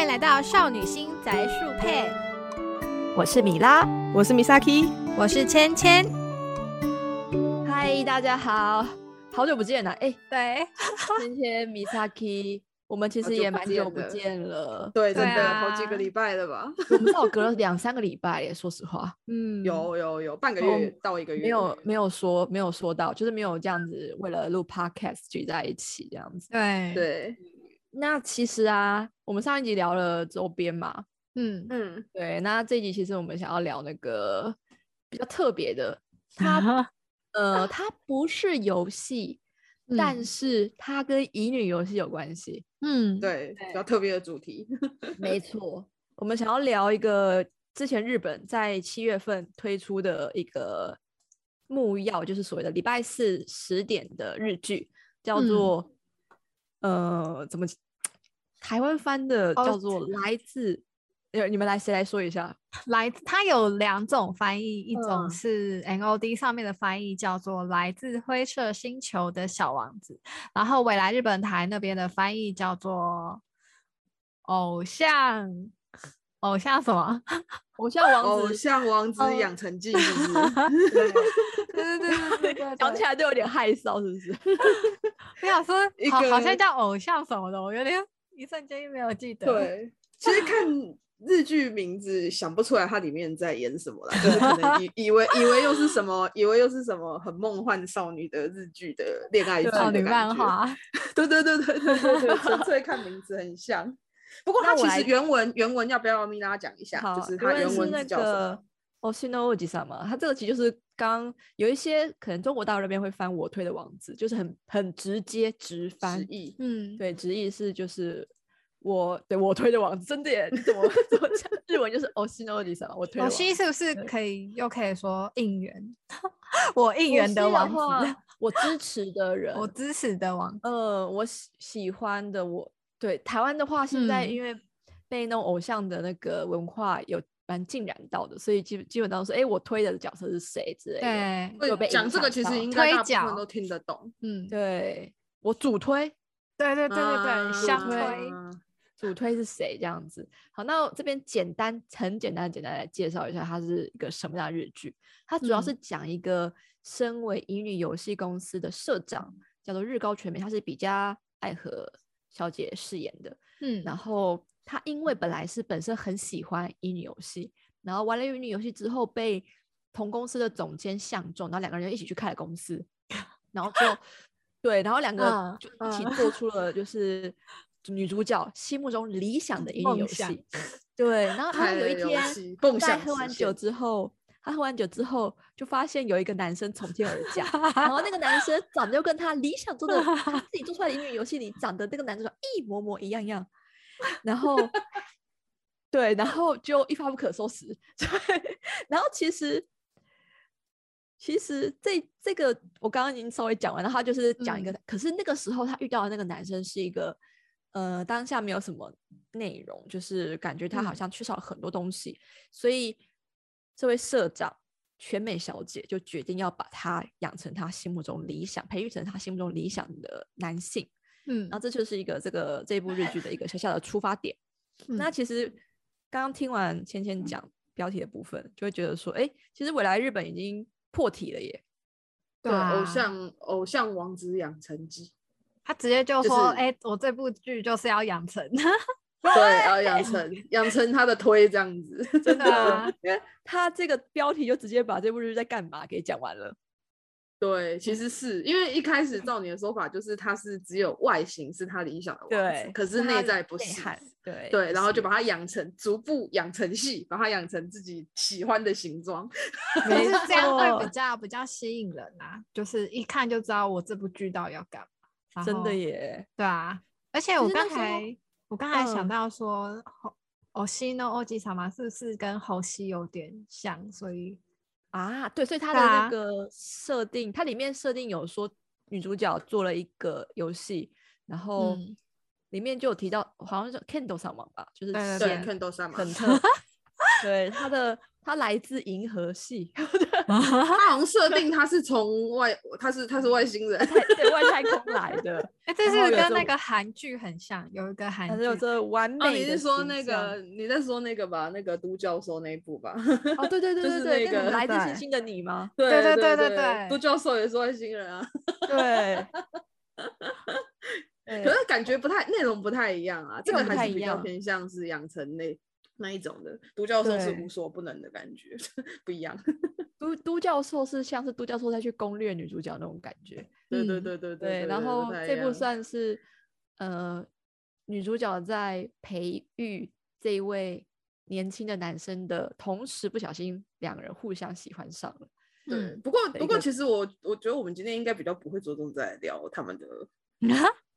欢迎来到少女心宅树配，我是米拉，我是 Misaki，我是芊芊。嗨，大家好，好久不见了，哎，对，芊芊 Misaki，我们其实也蛮久不见了，对，真的啊好几个礼拜了吧？我们至少隔了两三个礼拜耶，说实话，嗯，有有有，半个哦月到一个月，没有没有说没有说到，就是没有这样子为了录 podcast 聚在一起这样子。对，对，那其实啊，我们上一集聊了周边嘛，嗯，嗯，对，那这一集其实我们想要聊那个比较特别的，它呃，它不是游戏，但嗯是它跟乙女游戏有关系。嗯，对，比较特别的主题，没错，我们想要聊一个之前日本在七月份推出的一个木曜，就是所谓的礼拜四十点的日剧，叫嗯。做、呃怎么台湾翻的哦叫做来自。呃，你们来谁来说一下？来，它有两种翻译，一种嗯是 NOD 上面的翻译叫做“来自灰色星球的小王子”，然后未来日本台那边的翻译叫做“偶像偶像什么 偶像王偶子，像王子哦养成记，是不是？对，”？对对对讲起来就有点害臊，是不是？我想说一，好好像叫偶像什么的，我有点一瞬间没有记得。，对，其实看日剧名字想不出来它里面在演什么啦，就是可能以 以为以为又是什么，以为又是什么很梦幻少女的日剧的恋爱少女，漫画，对对对对对对对，纯粹看名字很像。不过它其实原文原文要不要咪拉讲一下？就是它原文是叫什么？个 Oshino Oji 嘛，它这个其实就是刚有一些可能中国大陆那边会翻我推的网址，就是很很直接直翻直，译。嗯，对，直译是就是我对我推的网址，真的耶，你怎么怎么讲？日文就是 Oshino Oji 嘛，我推的偶王子。西是不是可以又可以说应援？我应援的网址，我支持的人，我支持的网。呃，我喜喜欢的我，对台湾的话，现在嗯因为被那种偶像的那个文化有蛮浸染到的，所以基基本上说，哎，我推的角色是谁之类的。对，有被讲这个其实应该推角大部分都听得懂。嗯，对我主推，对对对对啊对，相对推。主推是谁这样子。好，那我这边简单很简单简单来介绍一下，它是一个什么样的日剧。它主要嗯是讲一个身为乙女游戏公司的社长，叫做日高全美，她是比嘉爱和小姐饰演的。嗯，然后她因为本来是本身很喜欢乙女游戏，然后玩了乙女游戏之后被同公司的总监相中，然后两个人就一起去开了公司，然后就对，然后两个嗯就一起嗯做出了就是女主角心目中理想的乙女游戏。对，然后然后开了游有一天在喝完酒之后。他喝完酒之后，就发现有一个男生从天而降，然后那个男生长得又跟他理想中的他自己做出来的乙女游戏里长得那个男主角一模模一样样，然后对，然后就一发不可收拾。对，然后其实其实这这个我刚刚已经稍微讲完了，他就是讲一个，可是那个时候他遇到的那个男生是一个呃当下没有什么内容，就是感觉他好嗯像缺少很多东西，所以这位社长。全美小姐就决定要把他养成他心目中理想，培育成他心目中理想的男性。嗯然后这就是一个这个这部日剧的一个小小的出发点。那嗯其实刚刚听完芊芊讲标题的部分，就会觉得说，哎，其实未来日本已经破题了耶。对，啊偶像偶像王子养成记，他直接就就说：“是哎，我这部剧就是要养成。对，要养成养成他的推这样子，真的，因为他这个标题就直接把这部日剧在干嘛给讲完了。对，其实是因为一开始照你的说法，就是他是只有外形是他理想的王子对，可是内在不是。对对，然后就把把它养成，逐步养成系，把它养成自己喜欢的形状。没就是这样会比错较比较吸引人啊，就是一看就知道我这部剧到底要干嘛。真的耶，对啊，而且我刚才我刚才想嗯到说，吼欧西诺欧吉萨嘛，是不是跟猴西有点像？所以啊，对，所以它的那个设定，它里面设定有说女主角做了一个游戏，然后嗯。里面就有提到，好像是 Kindle 上网吧，就是 Kindle 上网，很特，对它的他来自银河系，他好像设定他是从外，他是他是外星人，对外太空来的，哎，这是跟那个韩剧很像，有一个韩剧还是有这完哦，美的你是说那象个你在说那个吧？那个都教授那一部吧？哦，对对 对就是对对，那个来自星星的你吗？对对对对对对都教授也是外星人啊，对，可是感觉不太内容不太一样啊，这个还是比较偏向是养成那那一种的，都教授是无所不能的感觉，不一样。都都教授是像是都教授在去攻略女主角那种感觉，对对嗯对对对，然后这部算是呃女主角在培育这一位年轻的男生的同时，不小心两人互相喜欢上了。对，嗯不过不过其实我我觉得我们今天应该比较不会着重在聊他们的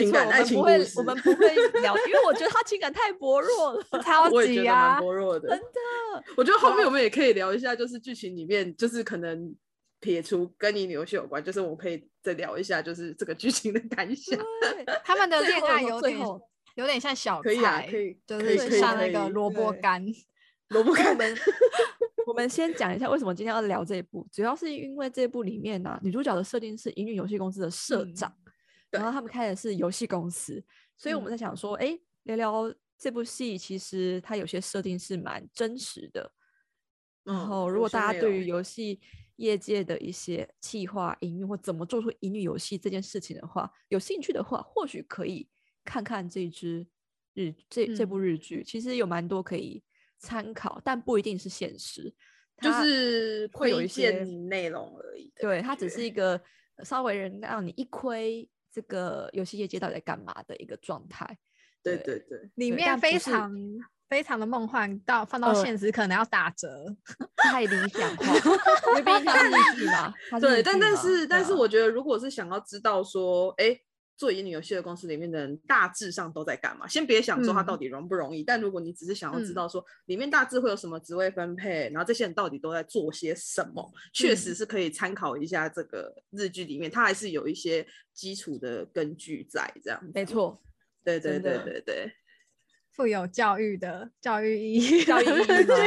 情感爱我们不会，情故事，我们不会聊，因为我觉得他情感太薄弱了。超我也觉得级啊，薄弱的，真的，我觉得后面我们也可以聊一下，就是剧情里面，就是可能撇除跟你游戏有关，就是我们可以再聊一下，就是这个剧情的感想。他们的恋爱有点最后有点像小可以可以就是像那个萝卜干，萝卜干。我们 我们先讲一下为什么今天要聊这一部，主要是因为这部里面呢、女主角的设定是营运游戏公司的社嗯。长，对然后他们开的是游戏公司，所以我们在想说，哎、聊聊这部戏，其实它有些设定是蛮真实的。然嗯后，如果大家对于游戏业界的一些企划、营运或怎么做出营运游戏这件事情的话，有兴趣的话，或许可以看看这支日这这嗯。部日剧，其实有蛮多可以参考，但不一定是现实，就是推会有一些内容而已对，它只是一个稍微人让你一窥这个游戏业界到底在干嘛的一个状态。对对对对，里面非常非常的梦幻，到放到呃现实可能要打折。太理想化，因为毕竟它是日剧嘛，对，但但是但是，我觉得如果是想要知道说，哎，做乙女游戏的公司里面的人大致上都在干嘛，先别想说他到嗯底容不容易，但如果你只是想要知嗯道说里面大致会有什么职位分配，然后这些人到底都在做些什么，确实嗯是可以参考一下这个日剧里面，它还是有一些基础的根据在这样。没，错，对对对对对。富有教育的教育意义，教育意义吗？就是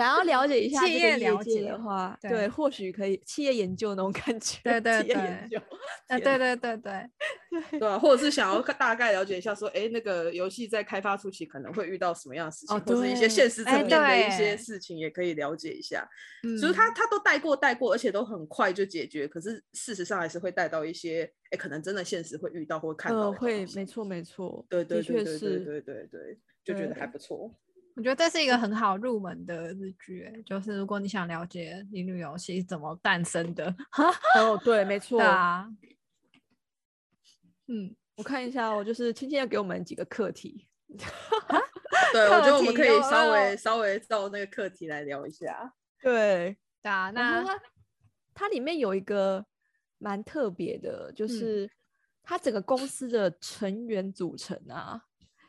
想要了解一下企业了解的话，对对，或许可以企业研究那种感觉，对对对究，呃，天对对对对，对啊，或者是想要 大概了解一下，说，哎，那个游戏在开发初期可能会遇到什么样的事情，哦或者一些现实层哎面的一些事情，也可以了解一下。嗯，所以他他都带过带过，而且都很快就解决。可是事实上还是会带到一些，哎，可能真的现实会遇到或看到呃，会没。错没错，对对的确对对对是，对对对，就觉得还不错。我觉得这是一个很好入门的日剧，欸就是如果你想了解乙女游戏怎么诞生的，哦，对，没错。对，啊，嗯，我看一下，我就是轻轻的给我们几个课题，对，我觉得我们可以稍微稍微照那个课题来聊一下。对，对啊，那它它里面有一个蛮特别的，就嗯。是它整个公司的成员组成啊，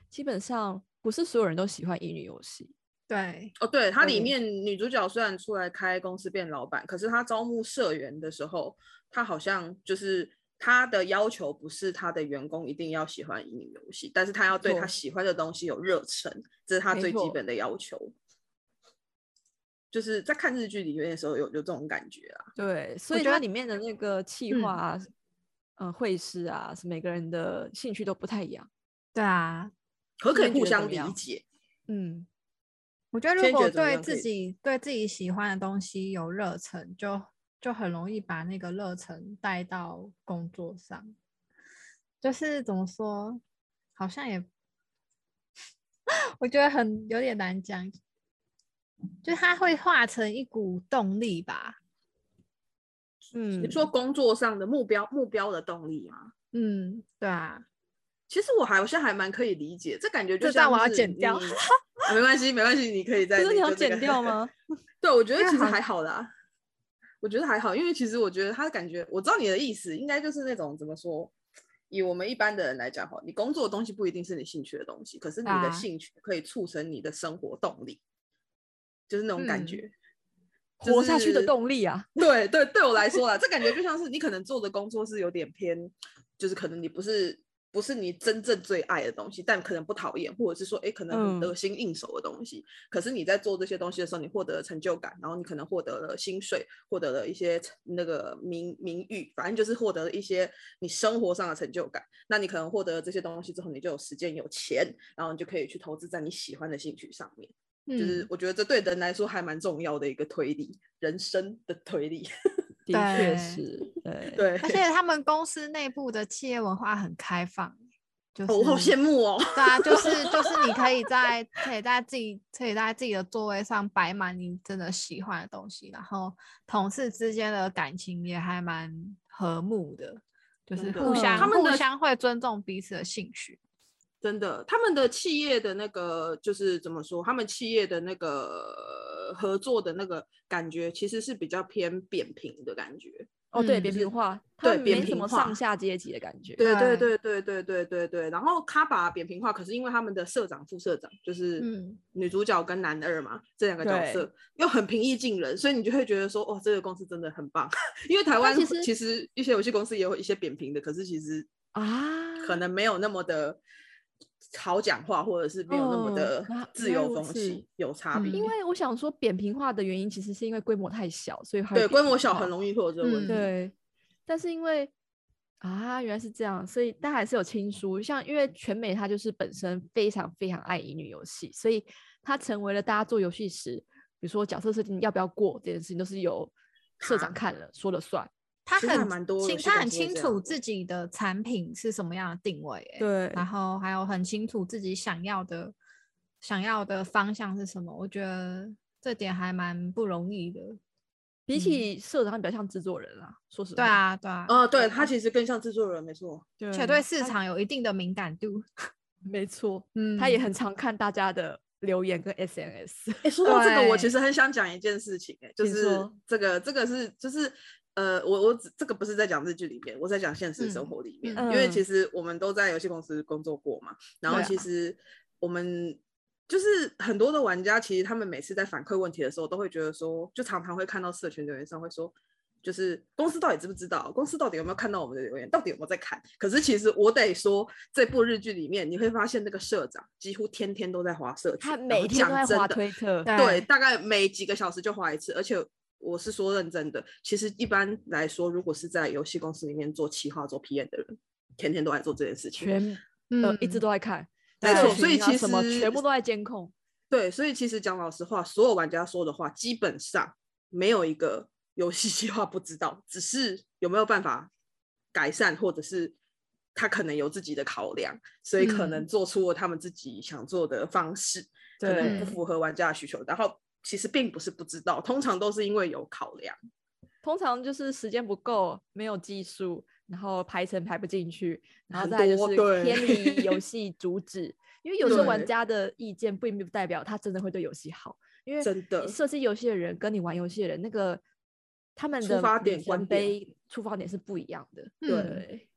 基本上不是所有人都喜欢乙女游戏。对，哦，对，它里面女主角虽然出来开公司变老板，可是她招募社员的时候，她好像就是她的要求不是她的员工一定要喜欢乙女游戏，但是她要对她喜欢的东西有热忱，这是她最基本的要求。就是在看日剧里面的时候有有这种感觉啊，对，所以它里面的那个企嗯划啊、呃，会师啊，是每个人的兴趣都不太一样。对啊，可可以互相理解。嗯，我觉得如果对自己对自己喜欢的东西有热忱，就就很容易把那个热忱带到工作上。就是怎么说，好像也，我觉得很有点难讲，就是它会化成一股动力吧。嗯，你说工作上的目标目标的动力吗？嗯，对啊，其实我还好像还蛮可以理解，这感觉就这段我要剪掉没关系，没关系，你可以再可是你要剪掉吗？对，我觉得其实还好啦，我觉得还好，因为其实我觉得他感觉我知道你的意思，应该就是那种怎么说，以我们一般的人来讲哈，你工作的东西不一定是你兴趣的东西，可是你的啊兴趣可以促成你的生活动力，就是那种感嗯觉。活下去的力。动力啊。对对，对我来说啦，这感觉就像是你可能做的工作是有点偏，就是可能你不是不是你真正最爱的东西，但可能不讨厌，或者是说，哎，可能得心应手的东西。可是你在做这些东西的时候，你获得了成就感，然后你可能获得了薪水，获得了一些那个名名誉，反正就是获得了一些你生活上的成就感。那你可能获得了这些东西之后，你就有时间、有钱，然后你就可以去投资在你喜欢的兴趣上面。就是嗯我觉得这对人来说还蛮重要的一个推理，人生的推理。的确是，对，对，而且他们公司内部的企业文化很开放，就是、哦我好羡慕哦。对啊，就是 就是你可以在可以在自己可以在自己的座位上摆满你真的喜欢的东西，然后同事之间的感情也还蛮和睦的，就是互相他们互相会尊重彼此的兴趣。真的，他们的企业的那个就是怎么说？他们企业的那个合作的那个感觉，其实是比较偏扁平的感觉。哦，对，嗯扁平化，对没什么扁平化上下阶级的感觉。对对对对对对对对对。然后卡把扁平化，可是因为他们的社长、副社长就是嗯女主角跟男二嘛，这两个角色又很平易近人，所以你就会觉得说，哦，这个公司真的很棒。因为台湾其实其实一些游戏公司也有一些扁平的，可是其实啊，可能没有那么的好讲话，或者是没有那么哦的啊自由风气此，有差别。嗯因为我想说扁平化的原因，其实是因为规模太小，所以它对规模小很容易会有这个问嗯题。对，但是因为啊，原来是这样，所以但还是有亲疏。像因为全美它就是本身非常非常爱乙女游戏，所以它成为了大家做游戏时，比如说角色设定要不要过这件事情，都是由社长看了说了算。他很蛮多清，他很清楚自己的产品是什么样的定位、欸，对然后还有很清楚自己想要的想要的方向是什么，我觉得这点还蛮不容易的。比嗯起社长，他比较像制作人啦。说实话，对，啊，对啊，呃，对他其实更像制作人，没错。对而且对市他场有一定的敏感度。没错，嗯，他也很常看大家的留言跟 SNS。哎，说到这个，我其对实很想讲一件事情、哎，就是这个，这个是就是。呃，我我只这个不是在讲日剧里面，我在讲现实生嗯活里面，嗯因为嗯其。实我们都在游戏公司工作过嘛，然后其实我们就是很多的玩家，其实他们每次在反馈问题的时候，都会觉得说，就常常会看到社群留言上会说，就是公司到底知不知道，公司到底有没有看到我们的留言，到底有没有在看？可是其实我得说，这部日剧里面你会发现，那个社长几乎天天都在划社群，他每天都在滑讲真的推特，对对，大概每几个小时就划一次，而且我是说认真的。其实一般来说，如果是在游戏公司里面做企划、做 PM 的人，天天都在做这件事情。全呃一直嗯都在看，没错所以其实全部都在监控。对，所以其实讲老实话，所有玩家说的话，基本上没有一个 游戏企划不知道，只是有没有办法改善，或者是他可能有自己的考量，所以可能嗯做出了他们自己想做的方式，可能不符合玩家的需求。然后其实并不是不知道，通常都是因为有考量。通常就是时间不够，没有技术，然后排程排不进去，然后再就是对偏离 游戏主旨。因为有时候玩家的意见并不代表他真的会对游戏好，因为真的你设计游戏的人跟你玩游戏的人那个他们的出发点观程点出发点是不一样的。嗯对，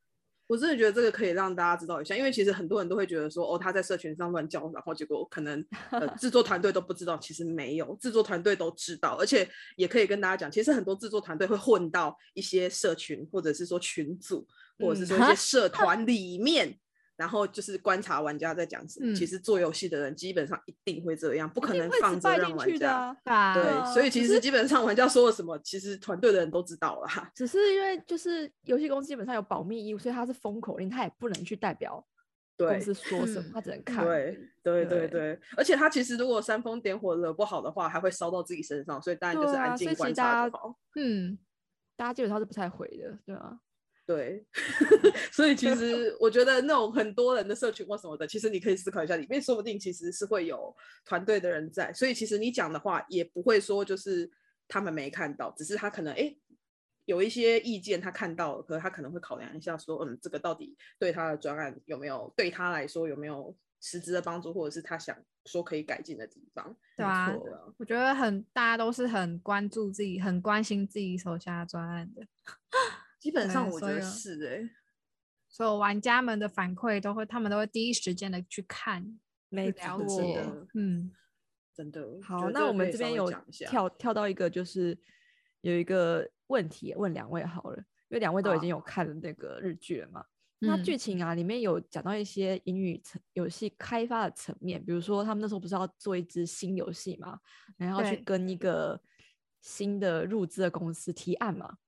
我真的觉得这个可以让大家知道一下，因为其实很多人都会觉得说，哦，他在社群上乱叫，然后结果可能呃制作团队都不知道，其实没有，制作团队都知道，而且也可以跟大家讲，其实很多制作团队会混到一些社群或者是说群组，或者是嗯说一些社团里面。然后就是观察玩家在讲什么。其嗯实做游戏的人基本上一定会这样，不可能放着让玩家。去的啊。对所以其实基本上玩家说了什么，其实团队的人都知道啦。只是因为就是游戏公司基本上有保密义务，所以它是封口令，它也不能去代表公对，司说什么他，只能看。对对对对对，而且他其实如果煽风点火惹不好的话，还会烧到自己身上，所以当然就是安静观察就好。嗯，大家基本上是不太回的，对啊。对，所以其实我觉得那种很多人的社群或什么的，其实你可以思考一下，里面说不定其实是会有团队的人在，所以其实你讲的话也不会说就是他们没看到，只是他可能哎。诶有一些意见他看到了，可是他可能会考量一下，说，嗯，这个到底对他的专案有没有对他来说有没有实质的帮助，或者是他想说可以改进的地方。对啊我觉得很大家都是很关注自己，很关心自己手下的专案的，基本上我觉得是哎、所有玩家们的反馈都会，他们都会第一时间的去看，没去了解，嗯，真的。好，那我们这边有跳跳到一个，就是有一个问题问两位好了，因为两位都已经有看那个日剧了嘛。那嗯剧情啊，里面有讲到一些英语层游戏开发的层面，比如说他们那时候不是要做一支新游戏嘛，然后去跟一个新的入资的公司提案嘛，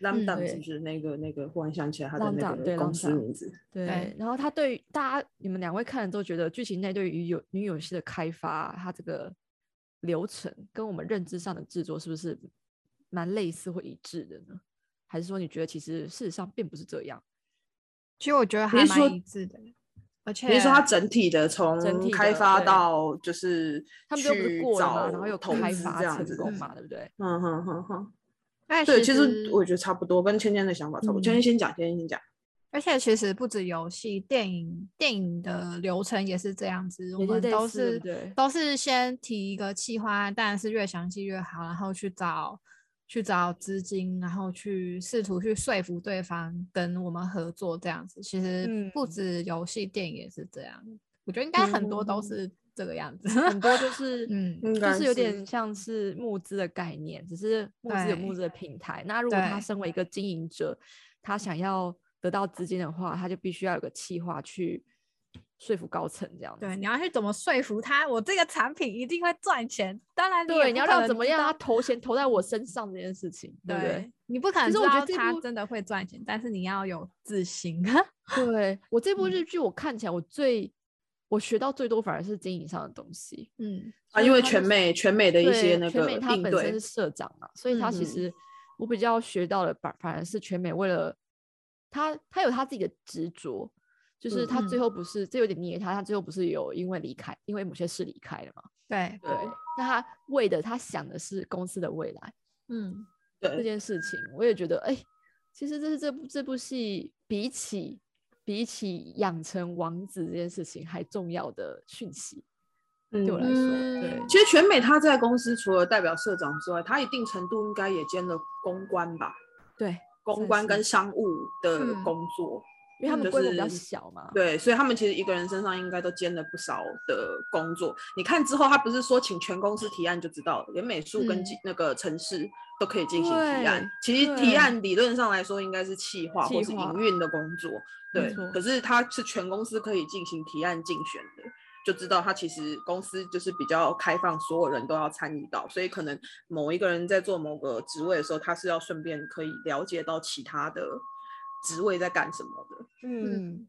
Lambda 对是不是那个那个？忽然想起来他的那个公司名字。对，对然后他对大家你们两位看了之后，觉得剧情内对于游女游戏的开发，它这个流程跟我们认知上的制作是不是蛮类似或一致的呢？还是说你觉得其实事实上并不是这样？其实我觉得还是说蛮一致的，而且你是说它整体的从开发到就是他们就不是过了嘛，然后又投资开发这样子成功嘛，对不对？嗯哼哼哼，对，其实实我觉得差不多，跟芊芊的想法差不多。芊嗯芊先讲，芊芊先讲。而且其实不止游戏，电影电影的流程也是这样子，我们都是对都是先提一个企划案，当然是越详细越好，然后去找去找资金，然后去试图去说服对方跟我们合作这样子。其实不嗯止游戏，电影也是这样。我觉得应该很多都嗯是这个样子。很多就 是嗯就是有是点像是募资的概念，只是募资有募对资的平台。那如果他身为一个经营者，他想要得到资金的话，他就必须要有个计划去说服高层这样子。对，你要去怎么说服他，我这个产品一定会赚钱。当然对，你要让怎么样他投钱投在我身上这件事情，对不对？你不可能知其实我得他真的会赚钱，但是你要有自信。对我这部嗯日剧，我看起来我最我学到最多反而是经营上的东西。嗯，啊，因为全美全美的一些对那个全美他本身是，社长嘛，所以他其嗯实我比较学到的反反而是全美为了他他有他自己的执着，就是他最嗯后不是这有点捏他，他最后不是有因为离开，因为某些事离开了嘛？对，对，那他为的他想的是公司的未来嗯，这，件事情，我也觉得哎、其实这是这部这部戏比起比起养成王子这件事情还重要的讯息，对对我来说，对嗯其实全美他在公司除了代表社长之外，他一定程度应该也兼了公关吧，对，公关跟商务的嗯工作。因为他们就规模比较小嘛，对，所以他们其实一个人身上应该都兼了不少的工作。你看之后，他不是说请全公司提案就知道了，连美术跟那个城市都可以进行提案对。其实提案理论上来说应该是企划或是营运的工作，对。可是他是全公司可以进行提案竞选的。就知道他其实公司就是比较开放，所有人都要参与到，所以可能某一个人在做某个职位的时候，他是要顺便可以了解到其他的职位在干什么的。嗯，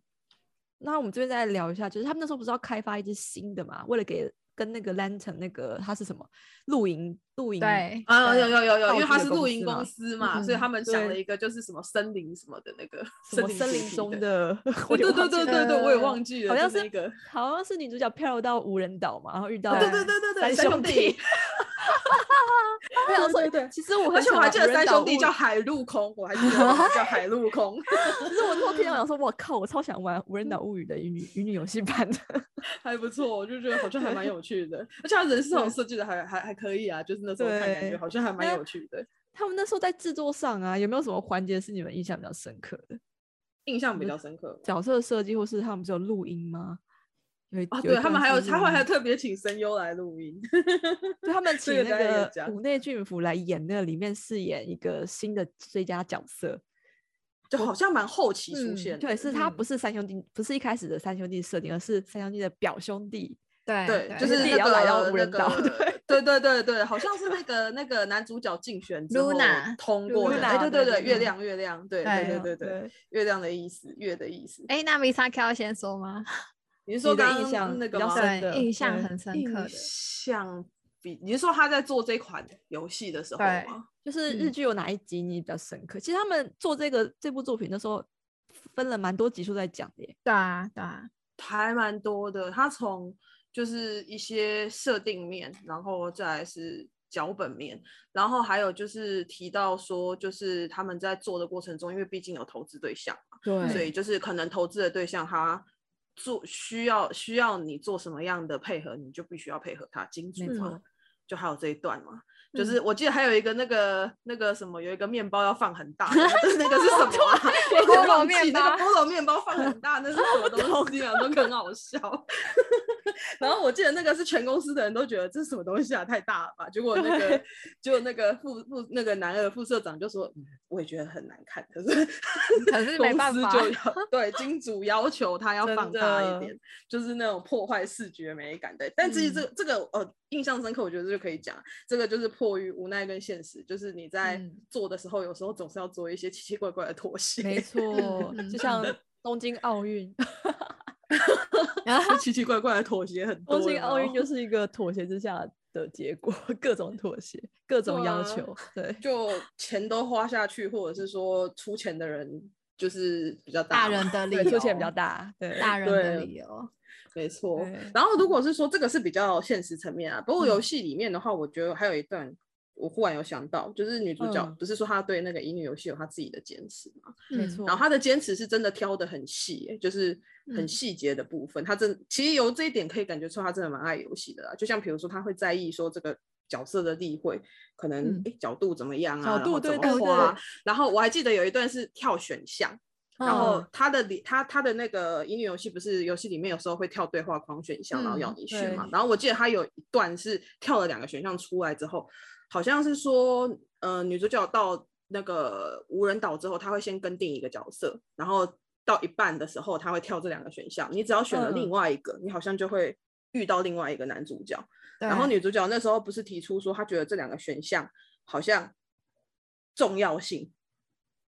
那我们这边再聊一下，就是他们那时候不是要开发一支新的嘛？为了给跟那个 Lantern 那个他是什么露营露营对啊，有对有有有，因为它道具的是露营公公司嘛所以嗯他们想了一个就是什么森林什么的那个 什么森林中的，对对对对对，我也呃忘记了，好像就是那个，好像是女主角漂到无人岛嘛，然后遇到对对对对对，三兄弟，对对对其实我而且我还记得三兄弟叫海陆空，我还记得 叫海陆空，其实我那时候听到想说，我靠，我超想玩《无人岛物语》的乙女乙女游戏版的。还不错，我就觉得好像还蛮有趣的，而且他人设设计的还还还可以啊，就是那时候看感觉好像还蛮有趣的，他们那时候在制作上啊，有没有什么环节是你们印象比较深刻的？印象比较深刻。角色设计，或是他们不是有录音吗？有一啊，对他们段还有他们还特别请声优来录音，对他们这个请那个大家有讲五内俊辅来演那个里面饰演一个新的最佳角色，就好像蛮后期出嗯现的，对，是他嗯不是三兄弟，不是一开始的三兄弟设定，而是三兄弟的表兄弟。对对，就是也要来到个那无人岛个，对对对对，好像是那个那个男主角竞选之后 Luna，通过的，哎，对对对，对对对月亮月亮，对对对对对，对，月亮的意思，月的意思。哎，那 Misaki 要先说吗？你是说刚刚印象那个吗？比较深的，印象很深刻印的。象比你是说他在做这款游戏的时候对吗？就是日嗯剧有哪一集你比较深刻？其实他们做这个这部作品的时候，分了蛮多集数在讲的耶。对啊，对啊，还蛮多的。他从就是一些设定面，然后再来是脚本面，然后还有就是提到说，就是他们在做的过程中，因为毕竟有投资对象嘛，对所以就是可能投资的对象他。做需要需要你做什么样的配合，你就必须要配合他精准嘛。就还有这一段嘛，就嗯是我记得还有一个那个那个什么，有一个面包要放很大的，那个是什么啊？菠萝面包那个菠萝面包放很大，那是什么东 西啊？都很好笑。然后我记得那个是全公司的人都觉得这是什么东西啊，太大了吧？结果那个就那个副副那个男二副社长就说，嗯，我也觉得很难看，可是可是没公办法司就要对金主要求他要放大一点，就是那种破坏视觉美感的。但至于这个这个呃印象深刻，我觉得这就可以讲，这个就是迫于无奈跟现实，就是你在嗯做的时候，有时候总是要做一些奇奇怪怪的妥协。没错，嗯就像东京奥运，奇奇怪怪的妥协很多。东京奥运就是一个妥协之下的结果，各种妥协，各种要对啊求，对，就钱都花下去，或者是说出钱的人就是比较大大，人的 理由，出钱比较大，对，大人的对理由。没错。然后如果是说这个是比较现实层面啊，不过嗯游戏里面的话，我觉得还有一段。我忽然有想到，就是女主角嗯不是说她对那个乙女游戏有她自己的坚持嘛？嗯没错。然后她的坚持是真的挑的很细、欸，就是很嗯细节的部分。她真其实由这一点可以感觉出她真的蛮爱游戏的啦。就像比如说，她会在意说这个角色的例会可能嗯诶角度怎么样啊，角度怎对对么画对然后我还记得有一段是跳选项，然后嗯他的里他他的那个音乐游戏不是游戏里面有时候会跳对话框选项，然后要嗯你选嘛。对然后我记得他有一段是跳了两个选项出来之后，好像是说，呃，女主角到那个无人岛之后，她会先跟定一个角色，然后到一半的时候，她会跳这两个选项。你只要选了另嗯外一个，你好像就会遇到另外一个男主角。然后女主角那时候不是提出说，她觉得这两个选项好像重要性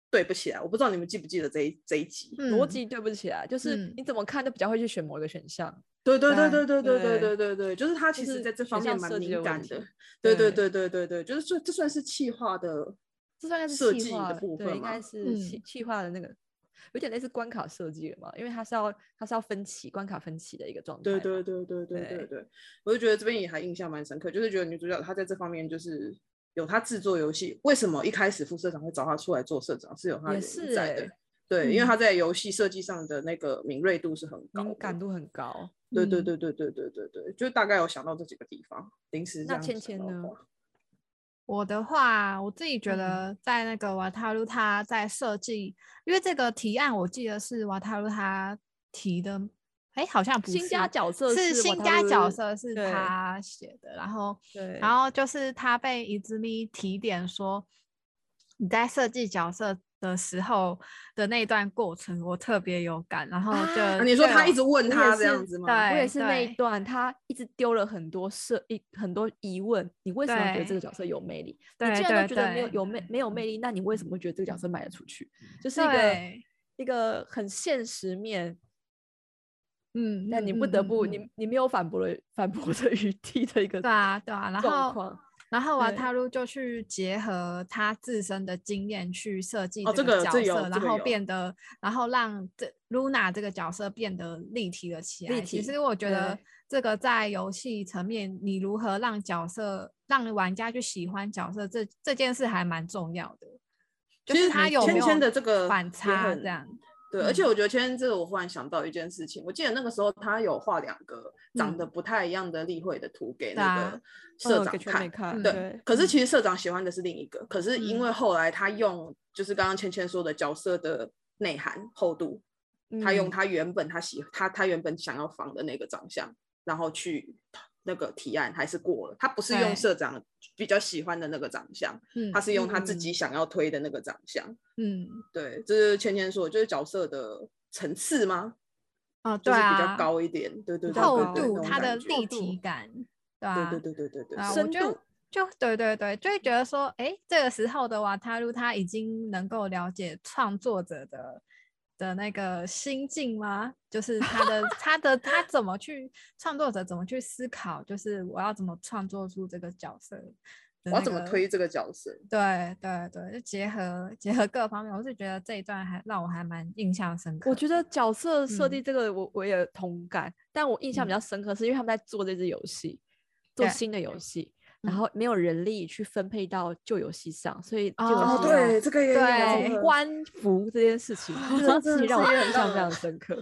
对不起来，我不知道你们记不记得这一这一集。嗯逻辑对不起来，就是嗯你怎么看都比较会去选某一个选项，对对对对对对对对对对对对，就是他其实在这方面蛮敏感的。对对对对对对对，就是这这算是气化的这算是设计气化，的部分应该？是气嗯气化的那个，有点类似关卡设计了嘛，因为它是要它是要分歧关卡分歧的一个状态对嘛，对对对对对对对，我就觉得这边也还印象蛮深刻，就是觉得女主角她在这方面就是有她制作游戏，为什么一开始副社长会找她出来做社长是有她是在的欸。对，因为嗯她在游戏设计上的那个敏锐度是很高，敏感度很高。对对嗯对对对对对对，就大概有想到这几个地方，临时这那样子芊芊呢我的话，我自己觉嗯。得在那个瓦塔鲁他在设计，因为这个提案我记得是瓦塔鲁他提的，哎，好像不是新加角色是是新加角色是他写的，然后对。然后就是他被伊兹咪提点说，你在设计角色的时候的那段过程，我特别有感，然后就、你说他一直问他这样子吗？对我也是那一段，他一直丢了很多设一很多疑问，你为什么觉得这个角色有魅力？对你既然都觉得没有有魅没有魅力，那你为什么会觉得这个角色卖得出去？就是一个一个很现实面，嗯，那你嗯不得不，你你没有反驳的反驳的余地的一个对啊对啊，然后状况。然后瓦对塔鲁就去结合他自身的经验去设计哦这个角色，然后变得，然后让这 Luna 这个角色变得立体了起来。立体其实我觉得这个在游戏层面，你如何让角色让玩家去喜欢角色，这这件事还蛮重要的。就是他有没有的这个反差这样？对，而且嗯。我觉得芊芊这个，我忽然想到一件事情，我记得那个时候他有画两个长嗯。得不太一样的例会的图给那个社嗯长看对对，可是其实社长喜欢的是另一个，可是因嗯。为后来他用就是刚刚芊芊说的角色的内涵厚度，他用嗯。他原本他喜他他原本想要仿的那个长相，然后去那个提案还是过了，他不是用社长比较喜欢的那个长相，嗯他是用他自嗯己想要推的那个长相。嗯对，这是芊芊说的，就是角色的层次吗？啊，对就是比较啊，高一点，对对对，厚度它的立体感，对啊，对对对对对深度就对对对，就会觉得说，哎，这个时候的瓦塔鲁他已经能够了解创作者的的那个心境吗？就是他的他的他怎么去创作者怎么去思考，就是我要怎么创作出这个角色的我要怎么推这个角色？对对对，就结合结合各方面，我是觉得这一段还让我还蛮印象深刻的。我觉得角色设计嗯这个我我也同感，但我印象比较深刻是因为他们在做这支游戏，做新的游戏，然嗯后没有人力去分配到旧游戏上，所以旧游哦对，这个也对这个官服这件事情，这件事情让我印象非常深刻。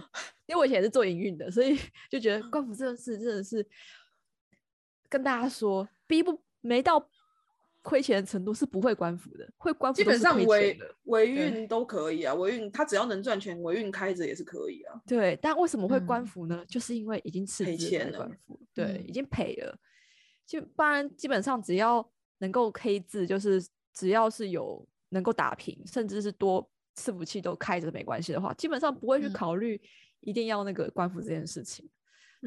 因为我以前是做营运的，所以 就觉得官服这件事真的是跟大家说，逼不没到亏钱的程度是不会关服的，会关服基本上维。维运都可以啊，维运他只要能赚钱，维运开着也是可以啊。对，但为什么会关嗯服呢？就是因为已经斥赔资钱了才关服，对，嗯已经赔了。就不然基本上只要能够 K 字，就是只要是有能够打平，甚至是多伺服器都开着没关系的话，基本上不会去嗯考虑一定要那个官服这件事情。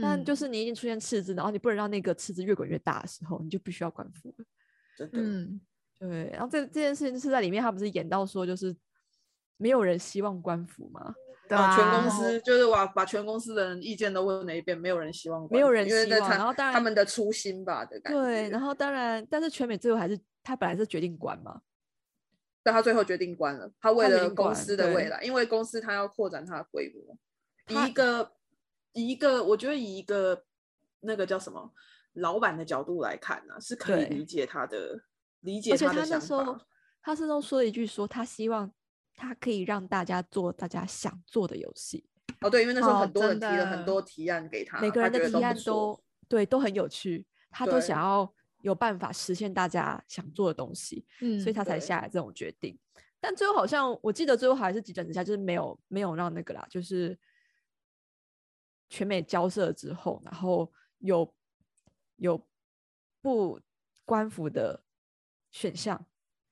但就嗯是你已经出现赤字，然后你不能让那个赤字越滚越大的时候，你就必须要官服了。真的，嗯，对，然后这这件事情是在里面，他不是演到说，就是没有人希望官服吗？对啊，全啊公司就是把把全公司的人意见都问了一遍，没有人希望没有人希望因为然后当然他们的初心吧的感觉。对，然后当然，但是全美最后还是他本来是决定关嘛，但他最后决定关了，他为了公司的未来，因为公司他要扩展他的规模，以一个以一个我觉得以一个那个叫什么老板的角度来看呢、是可以理解他的理解而且他那时候法。他是都说了一句说他希望他可以让大家做大家想做的游戏，哦，对，因为那时候哦很多人提了很多提案给他，每个人的提案都对都很有趣，他都想要有办法实现大家想做的东西，嗯所以他才下来这种决定。但最后好像我记得最后还是急转直下，就是没有没有让那个啦，就是全美交涉之后，然后有有不官服的选项，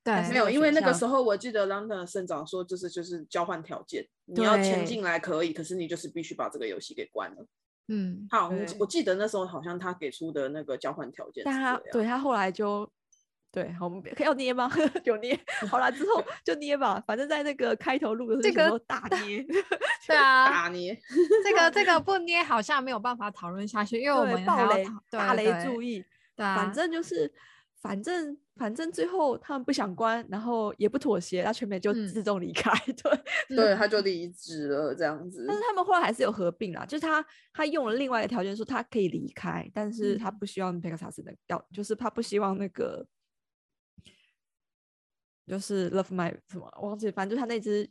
对。没有，因为那个时候我记得 London 省长说，就是就是交换条件，你要签对。进来可以，可是你就是必须把这个游戏给关了。嗯好像对。我记得那时候好像他给出的那个交换条件是但他对他后来就对，好我们要捏吗？有捏，好了之后就捏吧，反正在那个开头录的这个时候大捏，对啊，大捏，这个这个 不捏好像没有办法讨论下去，因为我对们还暴雷大雷注意，对啊，反正就是，反正反正最后他们不想关，然后也不妥协，那全美就嗯自动离开。对，对，他就离职了这样子但。是他们后来还是有合并啦，就是他他用了另外一个条件说他可以离开，但是他嗯不希望佩克萨斯能要，就是他不希望那个就是 Love My 什么忘记，反正就是他那只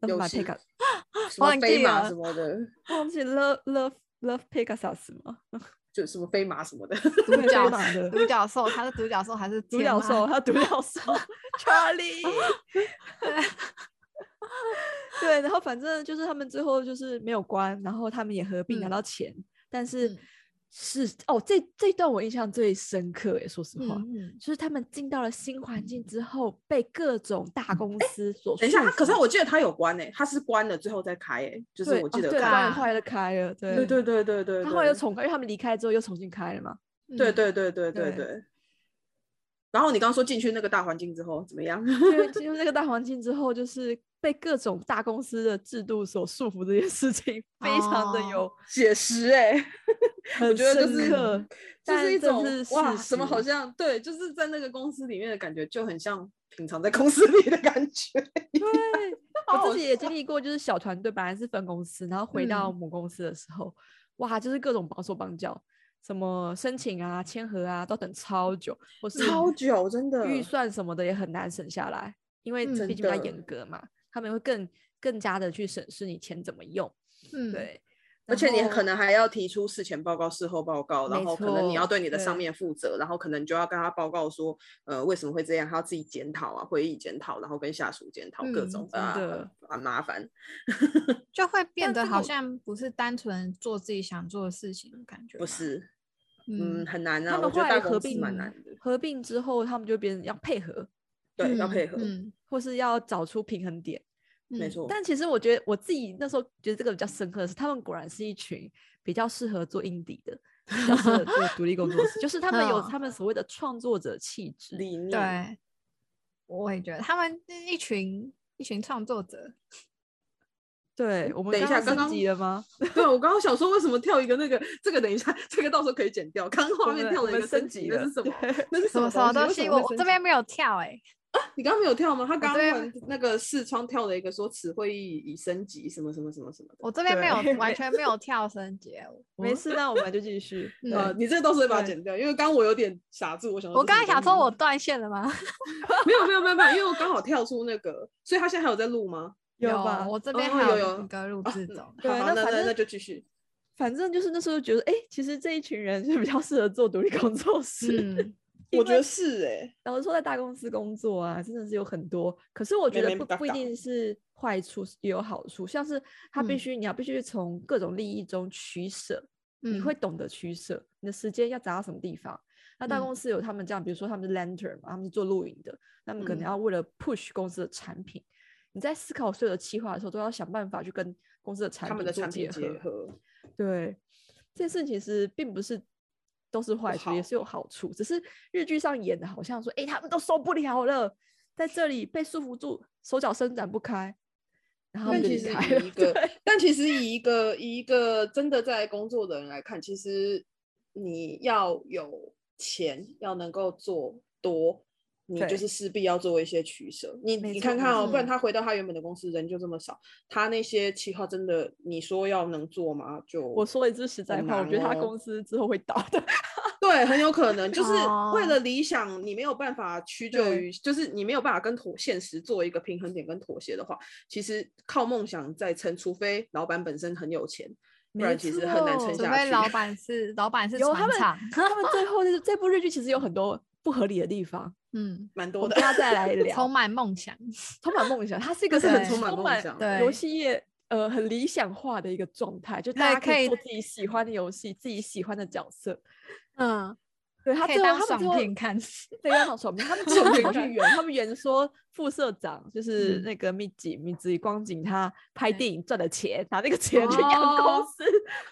Love My 戏 Pegasus 什么忘记了什么的，忘记 Love Love Love Pegasus 吗？就什么飞马什么的，独角兽，他是独角兽还是独角兽，他独角 兽 Charlie。对，然后反正就是他们最后就是没有关，然后他们也合并拿嗯到钱，但是嗯是哦，这这段我印象最深刻诶，说实话，嗯嗯就是他们进到了新环境之后，被各种大公司所等一下，可是我记得他有关诶，他是关了最后再开诶，就是我记得看啊当然后来就开了，对对对对对对，他后来又重开，因为他们离开之后又重新开了嘛。嗯对对对对对对对。然后你刚刚说进去那个大环境之后怎么样？对，进入那个大环境之后，就是被各种大公司的制度所束缚，这件事情非常的哦有写实哎、很我觉得就深是刻，就是一种是哇，什么好像对，就是在那个公司里面的感觉就很像平常在公司里的感觉。对，我自己也经历过，就是小团队本来是分公司，然后回到嗯母公司的时候，哇，就是各种绑手绑脚，什么申请啊、签合啊，都等超久，或是超久，真的预算什么的也很难省下来，因为嗯毕竟比较真的严格嘛，他们会更更加的去审视你钱怎么用，嗯，对。而且你可能还要提出事前报告、事后报告，然后可能你要对你的上面负责，然后可能你就要跟他报告说，呃，为什么会这样，他要自己检讨啊，会议检讨，然后跟下属检讨各嗯种真啊的，很麻烦。就会变得好像不是单纯做自己想做的事情的感觉，不，是，嗯，嗯很难啊，他们我觉得合并蛮难的，合并之后，他们就变成要配合，对，要嗯配合，嗯，或是要找出平衡点。错。但其实我觉得我自己那时候觉得这个比较深刻的是，他们果然是一群比较适合做 indie 的，比较适合 做独立工作室，就是他们有嗯他们所谓的创作者气质。理念，对，我也觉得他们是一群一群创作者，对我们等一下刚升刚刚级了吗？对，我刚刚想说，为什么跳一个那个？这个等一下，这个到时候可以剪掉。刚刚画面跳了一个升级，那是什么？那是什么什么东东西，我这边没有跳哎，你刚刚没有跳吗？他刚刚玩那个视窗跳了一个说此会议已升级什么什么什么什么的。我这边没有 完全没有跳升级，没事，那我们就继续。嗯呃，你这个到时候会把它剪掉，因为刚刚我有点傻住，我想说我刚才想说我断线了吗？没有没有没有没有，因为我刚好跳出那个，所以他现在还有在录吗？有吧？我这边还哦有有一个录制中，对那反正那就继续。反正就是那时候觉得，哎、其实这一群人是比较适合做独立工作室。嗯，我觉得是哎、老实说，在大公司工作啊，真的是有很多。可是我觉得不不一定是坏处，也有好处。像是他必嗯须，你要必须从各种利益中取舍，你嗯会懂得取舍，你的时间要砸到什么地方。那大嗯公司有他们这样，比如说他们是 lantern 嘛，他们是做露营的，他们可能嗯要为了 push 公司的产品，你在思考所有的企划的时候，都要想办法去跟公司的产品做产品结合。合，对，这件事其实并不是都是坏处，也是有好处。只是日剧上演的，好像说，哎、他们都受不了了，在这里被束缚住，手脚伸展不开，然后但其实。以 一个对，但其实以一个以一个真的在工作的人来看，其实你要有钱，要能够做多，你就是势必要做一些取舍。你你看看哦，不然他回到他原本的公司，人就这么少，他那些企划真的，你说要能做吗？就我说一句实在话，我觉得他哦公司之后会倒的。对，很有可能就是为哦了理想，你没有办法屈就于，就是你没有办法跟妥现实做一个平衡点跟妥协的话，其实靠梦想在撑，除非老板本身很有钱，不然其实很难撑下去。非老板是老板是有他们船厂，他们最后就是这部日剧其实有很多不合理的地方，嗯，蛮多的我们等，下再来聊。充满梦想，充满梦想，它是一个很是很充满梦想对游戏业呃很理想化的一个状态，就大家可可以以做自己喜欢的游戏，自己喜欢的角色。嗯，对他最后可以当他们最后对当爽片，他们最后 跑去圆，他们圆说副社长就是嗯那个密集米子光景，他拍电影赚的钱，拿那个钱去养公哦司。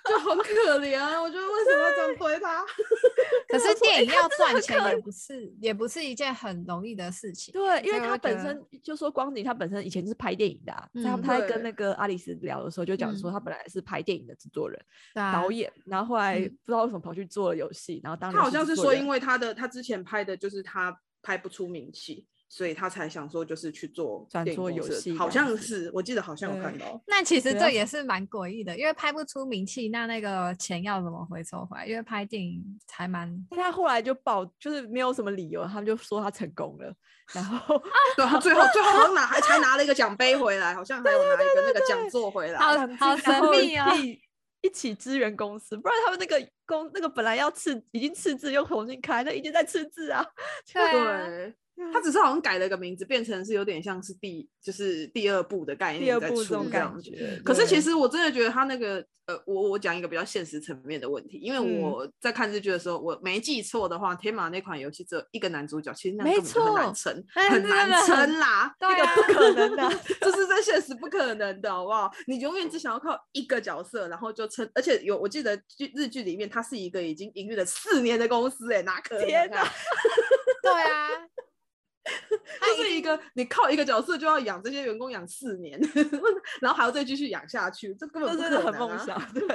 就很可怜啊！我觉得为什么要这样对他？可是电影要赚钱也不是也不是一件很容易的事情，对，因为他本身就说光景，他本身以前就是拍电影的、他他在跟那个阿里斯聊的时候就讲说，嗯他本来是拍电影的制作人、导演，然后后来嗯不知道为什么跑去做了游戏，然后当他好像是说，因为他的他之前拍的就是他拍不出名气，所以他才想说就是去做转电影做游戏公司好像是我记得好像有看到。那其实这也是蛮诡异的，因为拍不出名气，那那个钱要怎么回收回来？因为拍电影还蛮但他后来就报，就是没有什么理由，他们就说他成功了，然后 对，他最后最后好像拿还才拿了一个奖杯回来，好像还有拿一个那个讲座回来。好神秘哦一起支援公司，不然他们那个公那个本来要赤已经赤字又重新开，那已经在赤字啊。对啊，他只是好像改了个名字，变成是有点像是第就是第二部的概第二念在出部这种感。觉，可是其实我真的觉得他那个呃，我我讲一个比较现实层面的问题，因为嗯我在看日剧的时候，我没记错的话，天马那款游戏只有一个男主角，其实那没根本很难错撑，哎很难撑啦。这个不可能的。这是在现实不可能的，好不好？你永远只想要靠一个角色，然后就撑，而且有我记得剧日剧里面，它是一个已经营运了四年的公司、哎，哪可能、天啊？对啊，这是一个你靠一个角色就要养这些员工养四年，然后还要再继续养下去，这根本真的啊。很梦想，对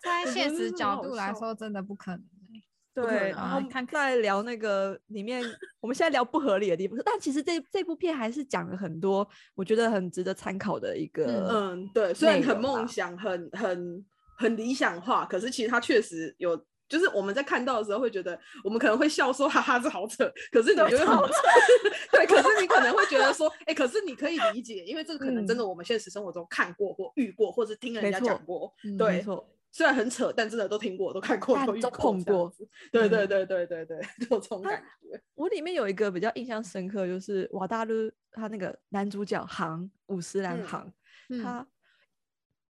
在现实角度来笑说，真的不可能欸。对。然后啊看再聊那个里面，我们现在聊不合理的地方，但其实这这部片还是讲了很多我觉得很值得参考的一个，嗯，对，虽然很梦想，很很很理想化，可是其实它确实有。就是我们在看到的时候会觉得，我们可能会笑说哈哈这好扯，可是你对就会很超 对，可是你可能会觉得说，哎、可是你可以理解，因为这个可能真的嗯我们现实生活中看过或遇过，或是听人家讲过，没，错，虽然很扯，但真的都听过，都看过，都都遇过碰过。对对嗯对对对对，这种感觉。我里面有一个比较印象深刻，就是瓦达鲁他那个男主角航五十岚嗯航，嗯他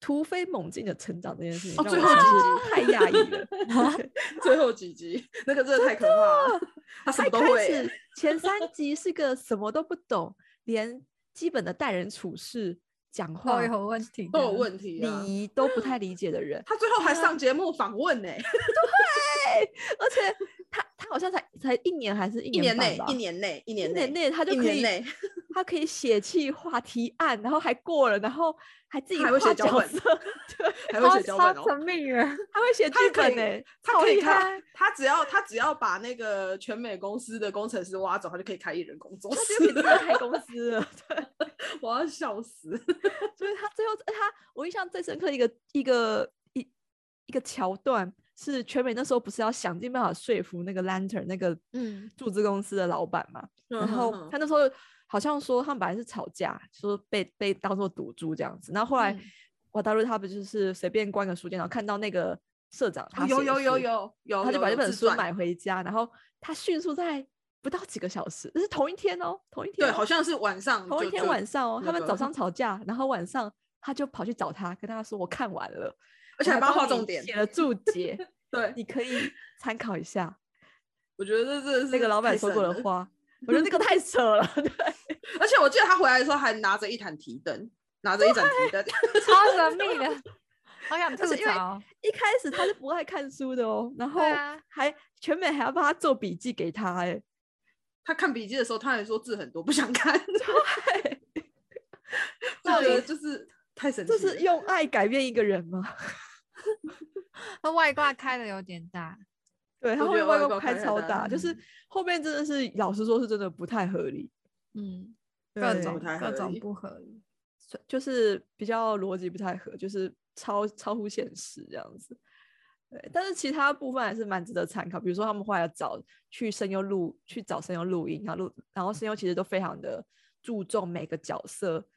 突飞猛进的成长这件事情，哦最后几集太讶异了。最后几集那个真的太可怕了，他什么都开会。前三集是个什么都不懂，连基本的待人处事、讲都话、有问题，都有问题礼啊！仪都不太理解的人，他最后还上节目访问呢，而且他他好像才才一年还是一一年内，一年内，一一年年内他就可以他可以写企划提案，然后还过了，然后还自己还会画写脚本角色，对，还会超超写脚本哦。神秘的。他会写剧本呢，他可以开，，他只要他只要把那个全美公司的工程师挖走，他就可以开艺人工作室他就可以开公司了。对，我要笑死！所以他最后他我印象最深刻的一个一个一一个桥段是全美那时候不是要想尽办法说服那个 Lantern 那个嗯注资公司的老板嘛，然后他那时候好像说他们本来是吵架，说被被当做赌注这样子，然后后来嗯瓦达鲁他不就是随便关个书店，然后看到那个社长他哦有有有有有，他就把这本书买回家，然后他迅速在不到几个小时，这是同一天哦，同一天对，哦、好像是晚上同一天晚上哦，他们早 上吵架，然后晚上他就跑去找他，跟他说我看完了，而且还帮他画重点写了注解，对，你可以参考一下我觉得这是那个老板说过的。话。我觉得那个太扯了，对，而且我记得他回来的时候还拿着一盏提灯，拿着一盏提灯，超神秘的，好想 吐槽。一开始他是不爱看书的哦，然后对啊还全美还要帮他做笔记给他，哎，他看笔记的时候，他还说字很多，不想看，对，就觉得就是太神奇了。这是用爱改变一个人吗？他 外挂开的有点大，对，他后面外挂觉得外挂开超大大，就是嗯后面真的是老实说，是真的不太合理，嗯，各种不太合理各种不合理。就就是比较逻辑不太合，就是超超乎现实这样子。对，但是其他部分还是蛮值得参考，比如说他们后来找去声优录去找声优录音，然后录，然后声优其实都非常的注重每个角色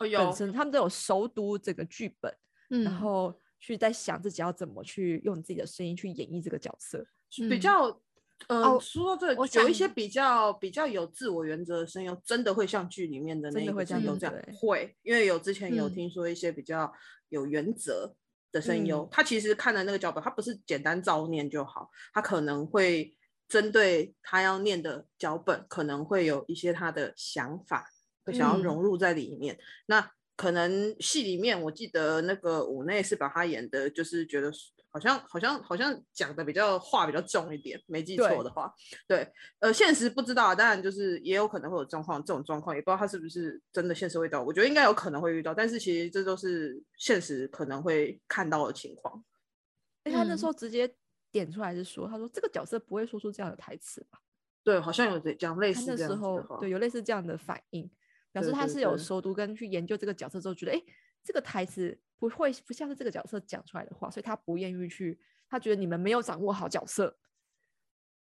哦有本身，他们都有熟读整个剧本，嗯，然后去在想自己要怎么去用自己的声音去演绎这个角色。嗯比较。呃，哦说到这有一些比较比较有自我原则的声优，真的会像剧里面的那一个真的会这样声优这样会，因为有之前有嗯听说一些比较有原则的声优，嗯他其实看的那个脚本，他不是简单照念就好，他可能会针对他要念的脚本，可能会有一些他的想法，会想要嗯融入在里面。那可能戏里面，我记得那个五内是把他演的，就是觉得是好像好像好像讲的比较话比较重一点，没记错的话，对，呃，现实不知道啊，当然就是也有可能会有状况，这种状况也不知道他是不是真的现实会遇到，我觉得应该有可能会遇到，但是其实这都是现实可能会看到的情况。因为他那嗯。时候直接点出来是说，他说这个角色不会说出这样的台词吧？对，好像有这讲类似这样子那时候，对有类似这样的反应，表示他是有熟读跟去研究这个角色之后，觉得哎，诶这个台词不会不像是这个角色讲出来的话，所以他不愿意去，他觉得你们没有掌握好角色，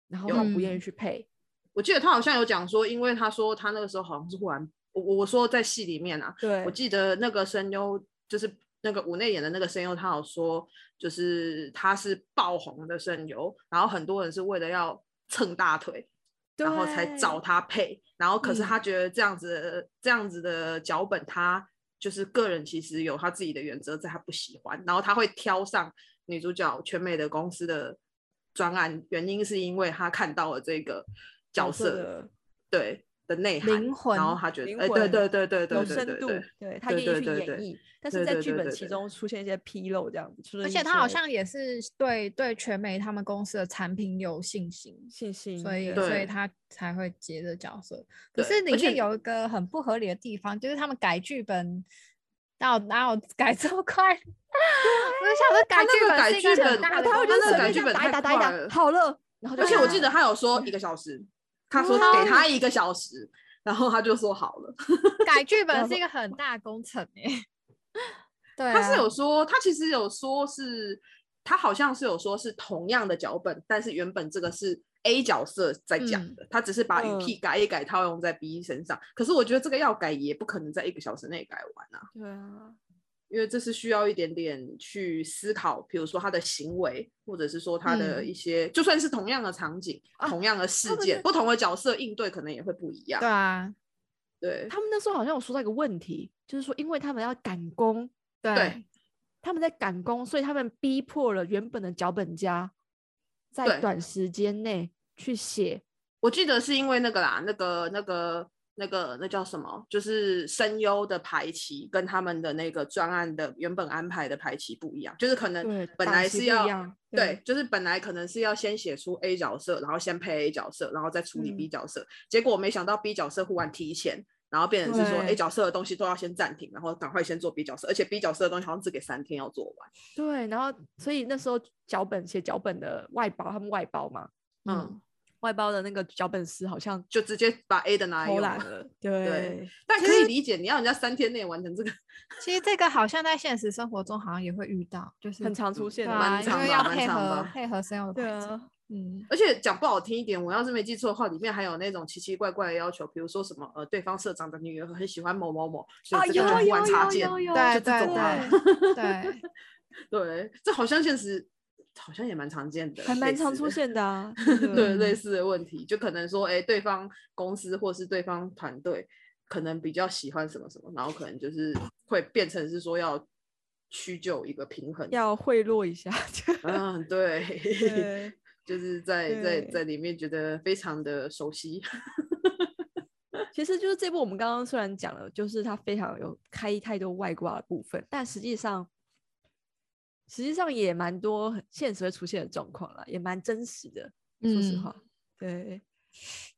然后他不愿意嗯。去配。我记得他好像有讲说，因为他说他那个时候好像是忽然，我我我说在戏里面啊，对，我记得那个声优就是那个武内演的那个声优，他有说，就是他是爆红的声优，然后很多人是为了要蹭大腿，然后才找他配，然后可是嗯。他觉得这样子的、这样子的脚本，他就是个人其实有他自己的原则，在他不喜欢，然后他会挑上女主角全美的公司的专案，原因是因为他看到了这个角色的对的内涵，灵魂然后他觉得，灵哎、对魂对对对对有深度对对对，，对他对愿意去对对对演绎，但是在对对对对剧本其中出现一些纰漏，这样子，出现而且他好像也是对对全美他们公司的产品有信心，信心，所以对对所以他才会接这角色。可是里而且面有一个很不合理的地方，就是他们改剧本。哪有哪有改这么快？我就想说改剧本是一个剧本很大的他会工程就是改剧本打一打打一打太快了好了，然后就而且我记得他有说 一个小时，他说哇给他一个小时，然后他就说好了。改剧本是一个很大的工程诶、对、啊，他是有说，他其实有说是，他好像是有说是同样的脚本，但是原本这个是 A 角色在讲嗯的，他只是把语嗯气改一改，套用在 B 身上。可是我觉得这个要改也不可能在一个小时内改完啊，对啊，因为这是需要一点点去思考，比如说他的行为，或者是说他的嗯一些，就算是同样的场景、啊同样的事件，不同的角色应对可能也会不一样。对啊，对他们那时候好像有说到一个问题，就是说因为他们要赶工，对对他们在赶工，所以他们逼迫了原本的脚本家在短时间内去写。我记得是因为那个啦，那个那个那个那叫什么？就是声优的排期跟他们的那个专案的原本安排的排期不一样，就是可能本来是要样对，就是本来可能是要先写出 A 角色，然后先配 A 角色，然后再处理嗯 B 角色，结果没想到 B 角色忽然提前。然后变成是说，A 角色的东西都要先暂停，然后赶快先做 B 角色，而且 B 角色的东西好像只给三天要做完。对，然后所以那时候脚本写脚本的外包，他们外包嘛，嗯，外包的那个脚本师好像就直接把 A 的拿来偷用了。懒了，对，但可以理解，你要人家三天内完成这个，其实这个好像在现实生活中好像也会遇到，就是很常出现的，蛮常吧因为要配合配合声优的对啊，嗯，而且讲不好听一点，我要是没记错的话，里面还有那种奇奇怪怪的要求，比如说什么呃，对方社长的女儿很喜欢某某某，所啊，以这个就忽然有有有插件。对对对，对，这好像现实好像也蛮常见的，还蛮常出。现的啊。对类嗯似的问题，就可能说，哎，对方公司或是对方团队可能比较喜欢什么什么，然后可能就是会变成是说要屈就一个平衡。要贿赂一下。嗯，对，对就是在在在里面觉得非常的熟悉。其实就是这部我们刚刚虽然讲了，就是它非常有开太多外挂的部分，但实际上实际上也蛮多很现实会出现的状况啦，也蛮真实的。说实嗯话，对。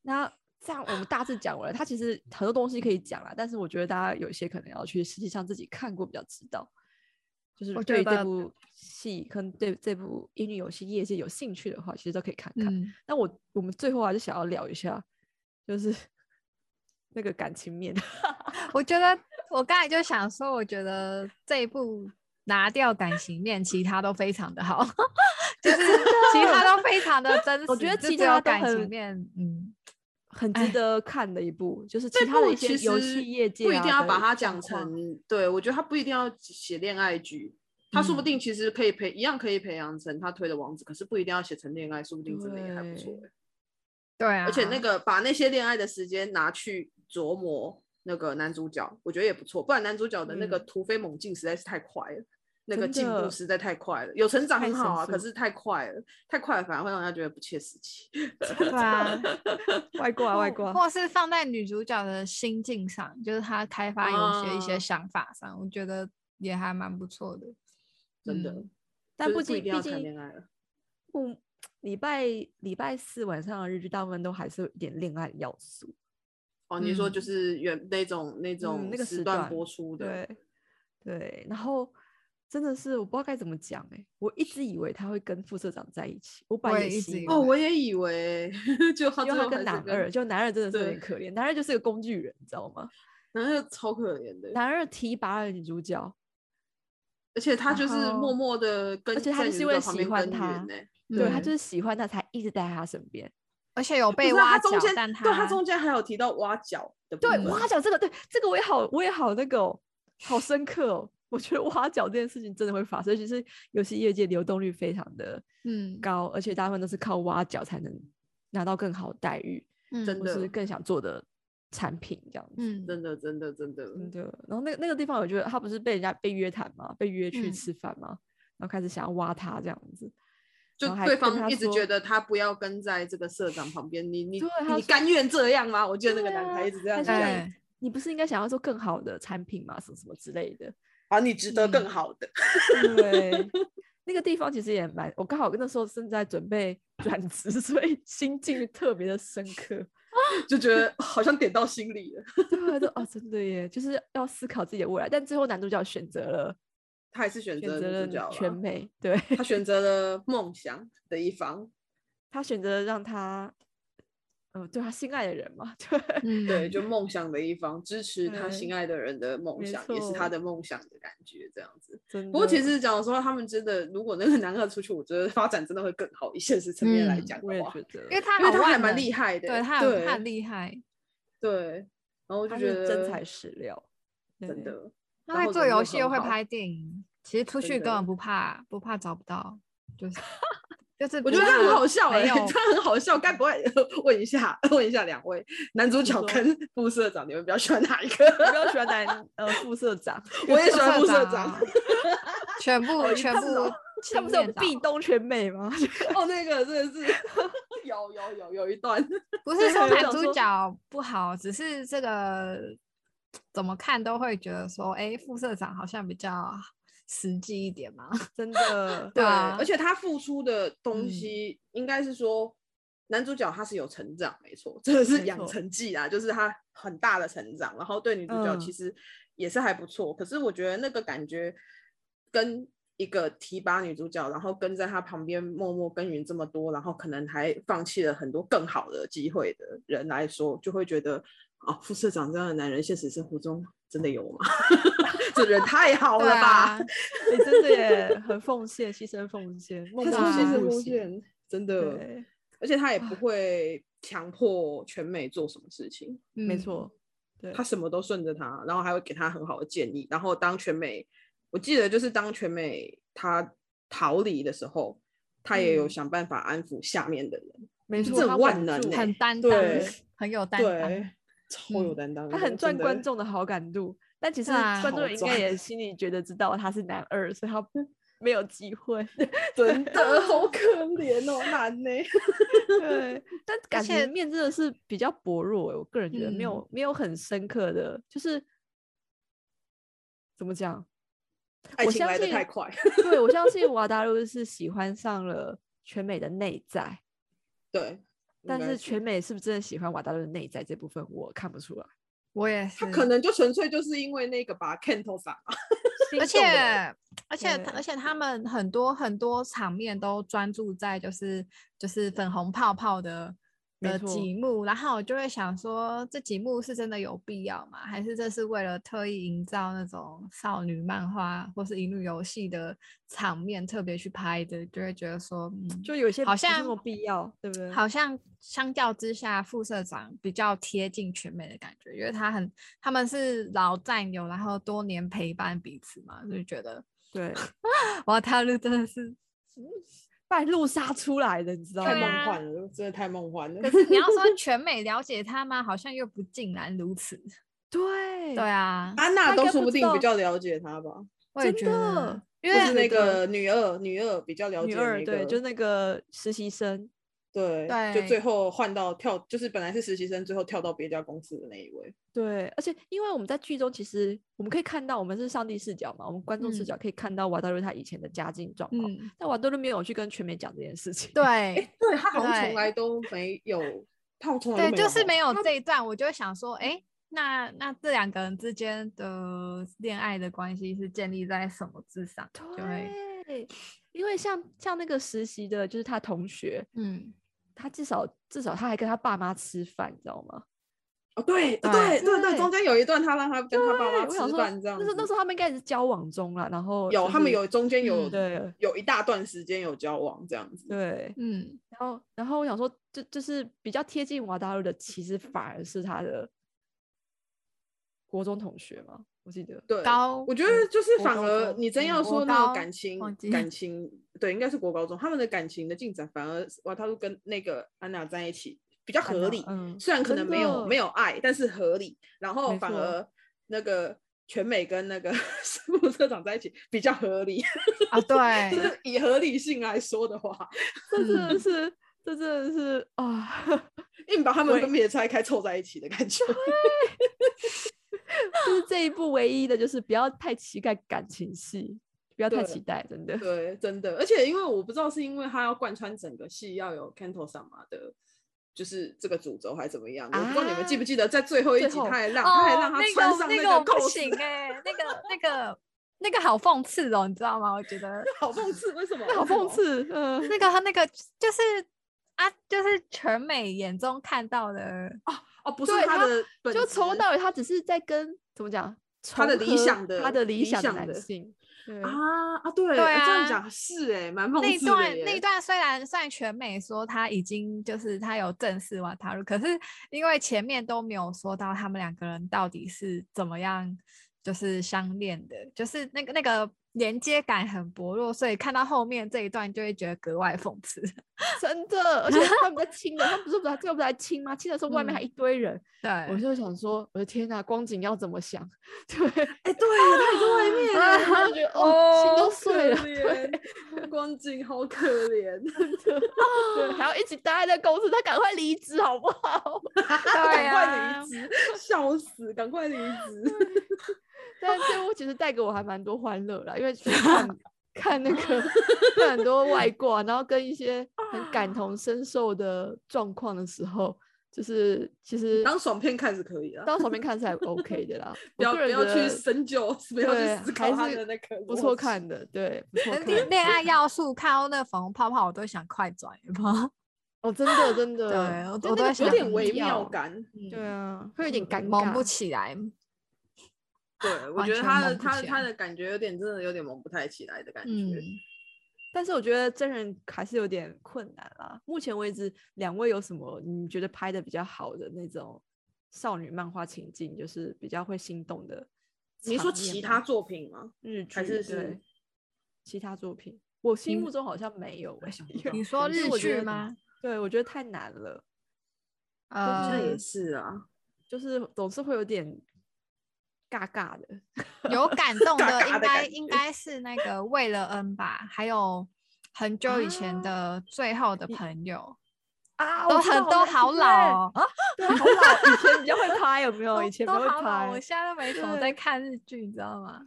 那这样我们大致讲完了，它其实很多东西可以讲啦，但是我觉得大家有一些可能要去实际上自己看过比较知道。就是我对这部戏跟对这部英语游戏业界有兴趣的话，其实都可以看看。嗯，那我我们最后还是想要聊一下，就是那个感情面。我觉得我刚才就想说，我觉得这一部拿掉感情面，其他都非常的好，就是其他都非常的真实。我觉得其他都感情很面，嗯，很值哎得看的一部，就是这其他的部一些游其实戏业界、啊、不一定要把它讲成，对我觉得他不一定要写恋爱剧，他说不嗯定其实可以培一样可以培养成他推的王子，可是不一定要写成恋爱，说不定真的也还不错对欸。对啊，而且那个把那些恋爱的时间拿去琢磨那个男主角，我觉得也不错。不然男主角的那个嗯突飞猛进实在是太快了，那个进步实在太快了。有成长很好啊，可是太快了，太快了反而会让人家觉得不切实际。对啊，外挂外或 挂。或是放在女主角的心境上，就是她开发游戏的一些啊想法上，我觉得也还蛮不错的。真的嗯，但不就是不一定要仅毕竟谈恋爱了。不礼拜礼拜四晚上的日剧，大部分都还是有一点恋爱的要素。哦，你说嗯就是原那种那种嗯那个时段时段播出的，对对，然后真的是我不知道该怎么讲哎、我一直以为他会跟副社长在一起，我本我来也哦，我也以为，就他跟男二，就男二真的是有点可怜，男二就是个工具人，你知道吗？男二超可怜的，男二提拔了女主角，而且他就是默默的跟而且他是因为喜欢他对他就是喜欢他，才一直待在他身边。而且有被挖角，对他中间还有提到挖角的部对，挖角这个，对这个我也好，我也好那个、哦，好深刻哦。我觉得挖角这件事情真的会发生，尤其是游戏业界流动率非常的嗯高，而且大部分都是靠挖角才能拿到更好的待遇，嗯真的是更想做的产品这样子。嗯真的真的真的，真的，然后那个那个地方，我觉得他不是被人家被约谈嘛，被约去嗯吃饭嘛，然后开始想要挖他这样子，就对方一直觉得他不要跟在这个社长旁边，你你你甘愿这样吗？我觉得那个男孩一直这样讲，对你不是应该想要做更好的产品吗？什么什么之类的。啊，你值得更嗯好的，对，那个地方其实也蛮，我刚好那时候正在准备 转职，所以心境特别的深刻。就觉得好像点到心里了。对，就哦，真的耶，就是要思考自己的未来。但最后男主角选择了他还是选择了全，美，对他选择了梦想的一方，他选择了让他，呃，对他心爱的人嘛，对，嗯。对，就梦想的一方，支持他心爱的人的梦想，也是他的梦想的感觉，这样子。不过其实讲说，他们真的，如果那个男二出去，我觉得发展真的会更好。以现实层面来嗯讲的话，我也觉得，因为他因为他还蛮厉害的，对他很厉害，对，然后我就觉得是真材实料，真的，他会做游戏又会拍电影，其实出去根本不。怕不怕找不到，就是就是我觉得他很好笑哎、他 很好笑。该不会问一下，问一下两位男主角跟副社长，你们比较喜欢哪一个？我比较喜欢男呃副社长，我也喜欢副社长。全部哦全部他不是有壁岛咚全美吗？哦，那个真的是有有有有一段，不是对说男主角不好，只是这个怎么看都会觉得说，哎，副社长好像比较实际一点嘛。真的，对啊而且他付出的东嗯西应该是说，男主角他是有成长，没错，真的是养成记啊，就是他很大的成长，然后对女主角嗯其实也是还不错。可是我觉得那个感觉跟一个提拔女主角，然后跟在她旁边默默耕耘这么多，然后可能还放弃了很多更好的机会的人来说，就会觉得哦，副社长这样的男人，现实生活中真的有吗？这人太好了对吧！啊，你真的也很奉献，牺牲奉献，默 默他超牺牲付出奉献，真的。对，而且他也不啊会强迫全美做什么事情，嗯，没错，对，他什么都顺着他，然后还会给他很好的建议。然后当全美，我记得就是当全美他逃离的时候，他也有嗯。想办法安抚下面的人，没错，这很他万能欸。很担当对，很有担当。对，超有嗯担当的，他很赚观众的好感度，但其实观众应该也心里觉得知道他是男二，所以他没有机会。真的好可怜哦，男呢。对，但感且情面真的是比较薄弱欸，我个人觉得没有、嗯没有很深刻的，就是怎么讲？爱情我相信来的太快，对我相信瓦达鲁是喜欢上了全美的内在，对，但是全美是不是真的喜欢瓦达鲁的内在这部分，我看不出来。我也是，他可能就纯粹就是因为那个把 Kento 而且而且而且他们很多很多场面都专注在就是就是粉红泡泡的的几幕，然后我就会想说，这几幕是真的有必要吗？还是这是为了特意营造那种少女漫画或是乙女游戏的场面特别去拍的？就会觉得说，嗯，就有些好像没有必要，对不对？好像相较之下，副社长比较贴近全美的感觉，因为他很他们是老战友，然后多年陪伴彼此嘛，就觉得对，哇，他路真的是。半路杀出来的，你知道吗太梦？幻了，真的太梦幻了可。是你要说 全美了解他吗？好像又不尽然如此。对对啊，安娜都说不定比较了解他吧，我也觉得的，因为是那个女二，女二比较了解女二，对，就那个实习生，对，对就最后换到跳，就是本来是实习生，最后跳到别家公司的那一位。对，而且因为我们在剧中，其实我们可以看到，我们是上帝视角嘛，我们观众视嗯角可以看到瓦达瑞他以前的家境状况，嗯，但瓦达瑞没有去跟全美讲这件事情。对对他好像从来都没有，他从来对，就是没有这一段，我就会想说，哎，那那这两个人之间的恋爱的关系是建立在什么之上？对，因为像像那个实习的，就是他同学，嗯，他至少至少他还跟他爸妈吃饭，你知道吗？哦，对对对对中间有一段他让他跟他爸妈我想说，吃饭这样子，那时候那时候他们应该是交往中了，然后有就是他们有中间有嗯对有一大段时间有交往这样子。对，嗯，然后然后我想说，就就是比较贴近瓦达鲁的，其实反而是他的国中同学嘛，我记得。对，高我觉得就是反而你真要说那个感情感情，对，应该是国高中他们的感情的进展，反而哇，他都跟那个安娜在一起比较合理，嗯虽然可能没有没有爱，但是合理。然后反而那个全美跟那个 副社长在一起比较合理，啊，对就，是以合理性来说的话，这真的嗯是，这真的是啊，硬把他们分别拆开凑在一起的感觉。就是这一部唯一的，就是不要太期待感情戏，不要太期待，真的。对，真的，而且因为我不知道是因为他要贯穿整个戏要有 Kanto 上嘛的，就是这个主轴还是怎么样的，我不知道你们记不啊记得，在最后一集他还让、他还让他那穿上个那个我不扣子行哎、那个那个那个好讽刺哦，你知道吗？我觉得 好讽刺，为什么？好讽。刺，嗯，那个他那个就是啊，就是全美眼中看到的，哦，不是对他他的本就从头到尾，他只是在跟怎么讲，他的理想的他的理理想的男性，对啊啊，对，对哎这样啊讲是哎，蛮那讽刺的一段那一。段虽然虽然全美说他已经就是他有正式瓦塔鲁，可是因为前面都没有说到他们两个人到底是怎么样就是相恋的，就是那个那个连接感很薄弱，所以看到后面这一段就会觉得格外讽刺。真的，而且他们在亲的，他们不是不是最后不是还亲吗？亲的时候外面还嗯一堆人，对，我就想说，我的天呐，光景要怎么想？对，哎，对，他也在外面然耶，后就觉得哦，心都碎了，光景好可怜。对，还要一起待在公司，他赶快离职好不好？对赶快啊离职，笑死！赶快离职。但这部其实带给我还蛮多欢乐啦，因为就是看看那个看很多外挂，然后跟一些很感同身受的状况的时候，就是其实当爽片看是可以的，当爽片看是还 OK 的啦，不要我不要去深究，不要去思考他的那个不错看的，对，不 错看恋恋爱 要素看到那粉红泡泡，我都想快转，有没有？哦，真的真的，对我都有点微妙，感。对啊，会有点尴萌不，起来。对，我觉得他的萌不起来他他的感觉有点真的有点萌不太起来的感觉。嗯，但是我觉得真人还是有点困难啦。目前为止，两位有什么你觉得拍的比较好的那种少女漫画情境，就是比较会心动的？你说其他作品吗？日剧还是是对其他作品？我心目中好像没有哎、想不到你说日剧吗？对，我觉得太难了，好像呃也，是啊，就是总是会有点尬尬的。有感动的应该应该是那个为了恩吧，还有很久以前啊的最后的朋友，啊，都很都好老哦，啊，对，好老，以前比较会拍，有没有？以前比较会都好老，拍我，现在都没什么在看日剧，你知道吗？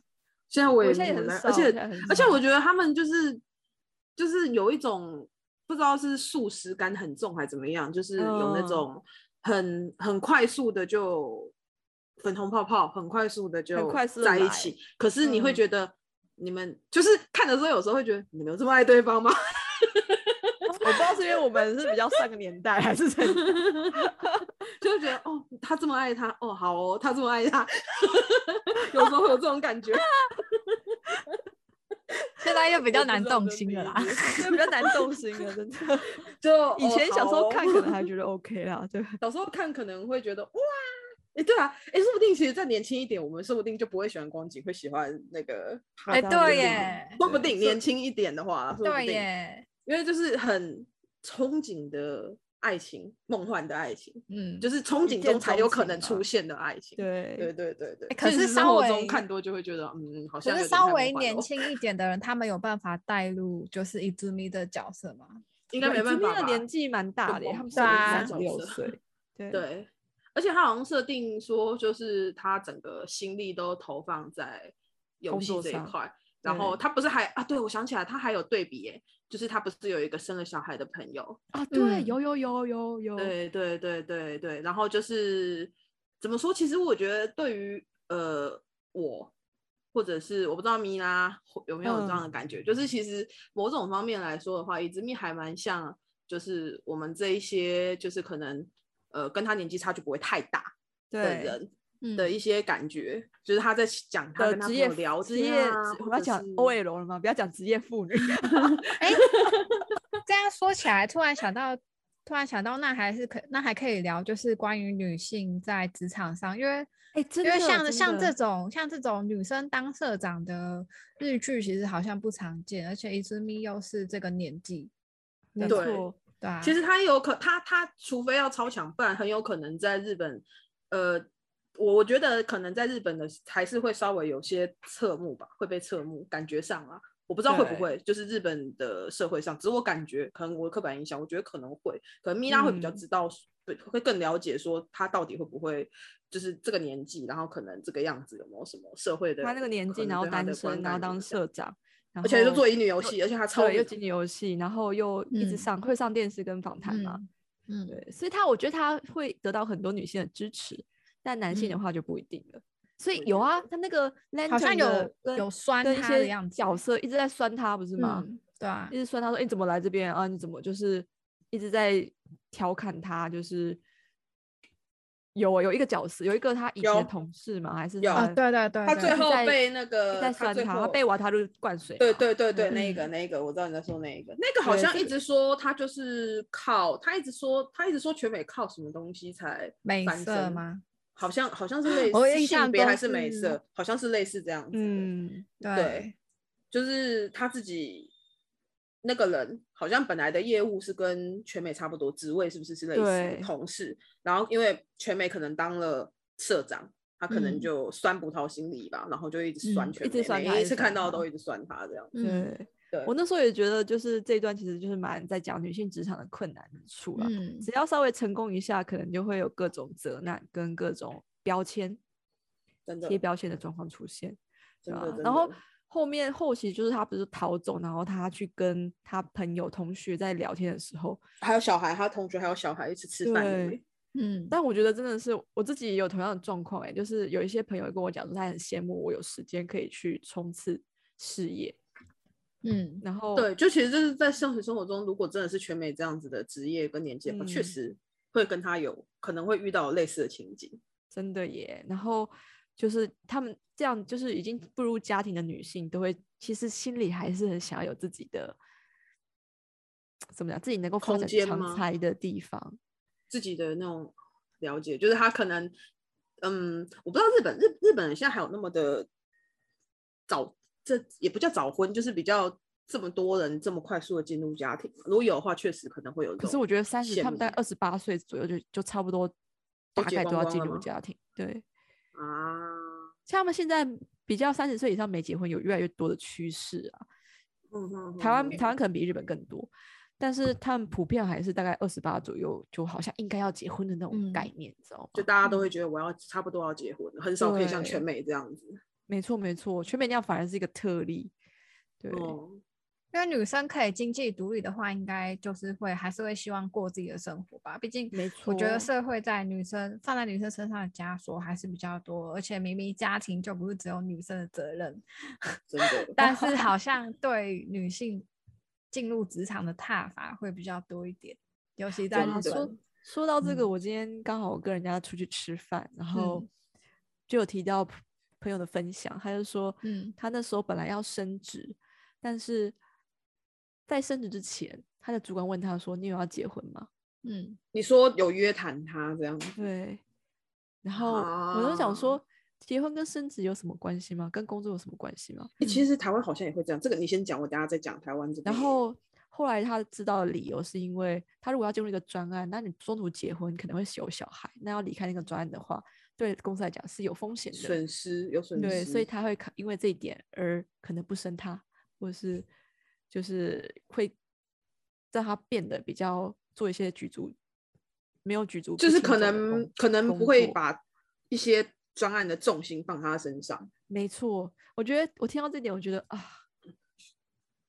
现在我也我现在也很而且而且我觉得他们就是就是有一种不知道是素食感很重还是怎么样，就是有那嗯种很很快速的就粉红泡泡，很快速的就在一起。可是你会嗯觉得你们就是看的时候，有时候会觉得你们有这么爱对方吗？我不知道是因为我们是比较上个年代，还是怎样。就会觉得哦，他这么爱他，哦，好哦，他这么爱他，有时候会有这种感觉。现在又比较难动心了啦。比较难动心了，真的。就以前小时候看可能哦还觉得 OK 啦，对。小时候看可能会觉得哇，哎、对啊，哎、说不定其实再年轻一点，我们说不定就不会喜欢光景，会喜欢那个哈哎，对耶，说不定年轻一点的话，说不对定，耶，因为就是很憧憬的爱情，梦幻的爱情，嗯，就是憧憬中才有可能出现的爱情。对对对对对，哎可是生活中看多就会觉得，嗯，好像可是稍微年轻一点的人，他们有办法带入就是伊兹咪的角色吗？应该没办法吧的年纪蛮大的，他们三十六岁。对对，而且他好像设定说，就是他整个心力都投放在游戏这一块。然后他不是还啊？对，我想起来，他还有对比耶，就是他不是有一个生了小孩的朋友？啊，对，嗯有有有有有，对对对对对。然后就是怎么说？其实我觉得对于呃我，或者是我不知道米拉有没有这样的嗯感觉，就是其实某种方面来说的话，伊兹密还蛮像，就是我们这一些就是可能呃跟他年纪差距不会太大的对人嗯的一些感觉，就是他在讲他跟他的职业朋友聊职业天啊，，我要讲是 OL 了吗？不要讲职业妇女。哎，这样说起来，突然想到，突然想到，那还是可，那还可以聊，就是关于女性在职场上，因为哎，真因为的像像这种像这种女生当社长的日剧，其实好像不常见，而且伊兹咪又是这个年纪，没错，对啊，其实他有可他他除非要超强，不然很有可能在日本，呃，我我觉得可能在日本的还是会稍微有些侧目吧，会被侧目，感觉上啊，我不知道会不会，就是日本的社会上，只是我感觉可能我的刻板印象，我觉得可能会，可能米拉会比较嗯。知道，对，会更了解说他到底会不会就是这个年纪，然后可能这个样子有没有什么社会的他那个年纪，然后单身，然后当社长，然而且又做乙女游戏，而且他超女对又乙女游戏，然后又一直嗯上会上电视跟访谈嘛，嗯，嗯，对，所以他我觉得他会得到很多女性的支持，但男性的嗯话就不一定了。所以有啊，他那个好像有有酸他的样子角色一直在酸他，不是吗？嗯，对啊一，直酸他说：“哎、你怎么来这边啊？你怎么就是一直在调侃他？就是有啊有一个角色，有一个他以前的同事嘛，还是有啊，对对对，他最后被那个在酸他，他最后被瓦塔鲁灌水。对对对对，嗯那个那个，我知道你在说那一个，那个好像一直说他就是靠，他一直说他一直说全美靠什么东西才美？色吗？好像好像是类似性别还是美色，好像是类似这样子。嗯，对，就是他自己那个人，好像本来的业务是跟全美差不多，职位是不是是类似同事？然后因为全美可能当了社长，他可能嗯就酸葡萄心理吧，然后就一直酸嗯全美，一直酸他每一次看到都一直酸他这样对。对，我那时候也觉得，就是这一段其实就是蛮在讲女性职场的困难之处啦。嗯只要稍微成功一下，可能就会有各种责难跟各种标签真的贴标签的状况出现。然后的后面后期就是他不是逃走，然后他去跟他朋友同学在聊天的时候，还有小孩，他同学还有小孩一起吃饭对，嗯，但我觉得真的是我自己也有同样的状况哎，就是有一些朋友跟我讲说，他很羡慕我有时间可以去冲刺事业，嗯，然后对，就其实就是在现实生活中，如果真的是全美这样子的职业跟年纪确嗯。实会跟他有可能会遇到类似的情景。真的耶，然后就是他们这样就是已经步入家庭的女性，都会其实心里还是很想要有自己的怎么讲，自己能够发空展间吗长才的地方。自己的那种了解，就是他可能，嗯，我不知道日本日日本人现在还有那么的早，这也不叫早婚，就是比较这么多人这么快速的进入家庭？如果有的话，确实可能会有。可是我觉得三十，他们大概二十八岁左右就就差不多，大概都要进入家庭。对，啊，像他们现在比较三十岁以上没结婚，有越来越多的趋势啊。台湾台湾可能比日本更多，但是他们普遍还是大概二十八左右，就好像应该要结婚的那种概嗯念，你知道吗？就大家都会觉得我要差不多要结婚，很少可以像全美这样子。没错没错，全美那样反而是一个特例。对，哦，因为女生可以经济独立的话，应该就是会还是会希望过自己的生活吧。毕竟没我觉得社会在女生放在女生身上的枷锁还是比较多，而且明明家庭就不是只有女生的责任，真的。但是好像对女性进入职场的踏法会比较多一点，尤其在说本。说到这个，嗯我今天刚好我跟人家出去吃饭，然后嗯就有提到朋朋友的分享，他就说，嗯他那时候本来要升职，但是在升职之前，他的主管问他说：“你有要结婚吗嗯，你说有约谈他这样子？”，对，然后我就想啊说，结婚跟升职有什么关系吗？跟工作有什么关系吗？欸其实台湾好像也会这样。这个你先讲，我等下再讲台湾这边。然后后来他知道的理由是因为他如果要进入一个专案，那你中途结婚可能会有小孩，那要离开那个专案的话，对公司来讲是有风险的。损失有损失，对，所以他会考因为这一点而可能不生他，或者是就是会让他变得比较做一些举足没有举足就是可能可能不会把一些专案的重心放他身上。没错，我觉得我听到这点，我觉得啊，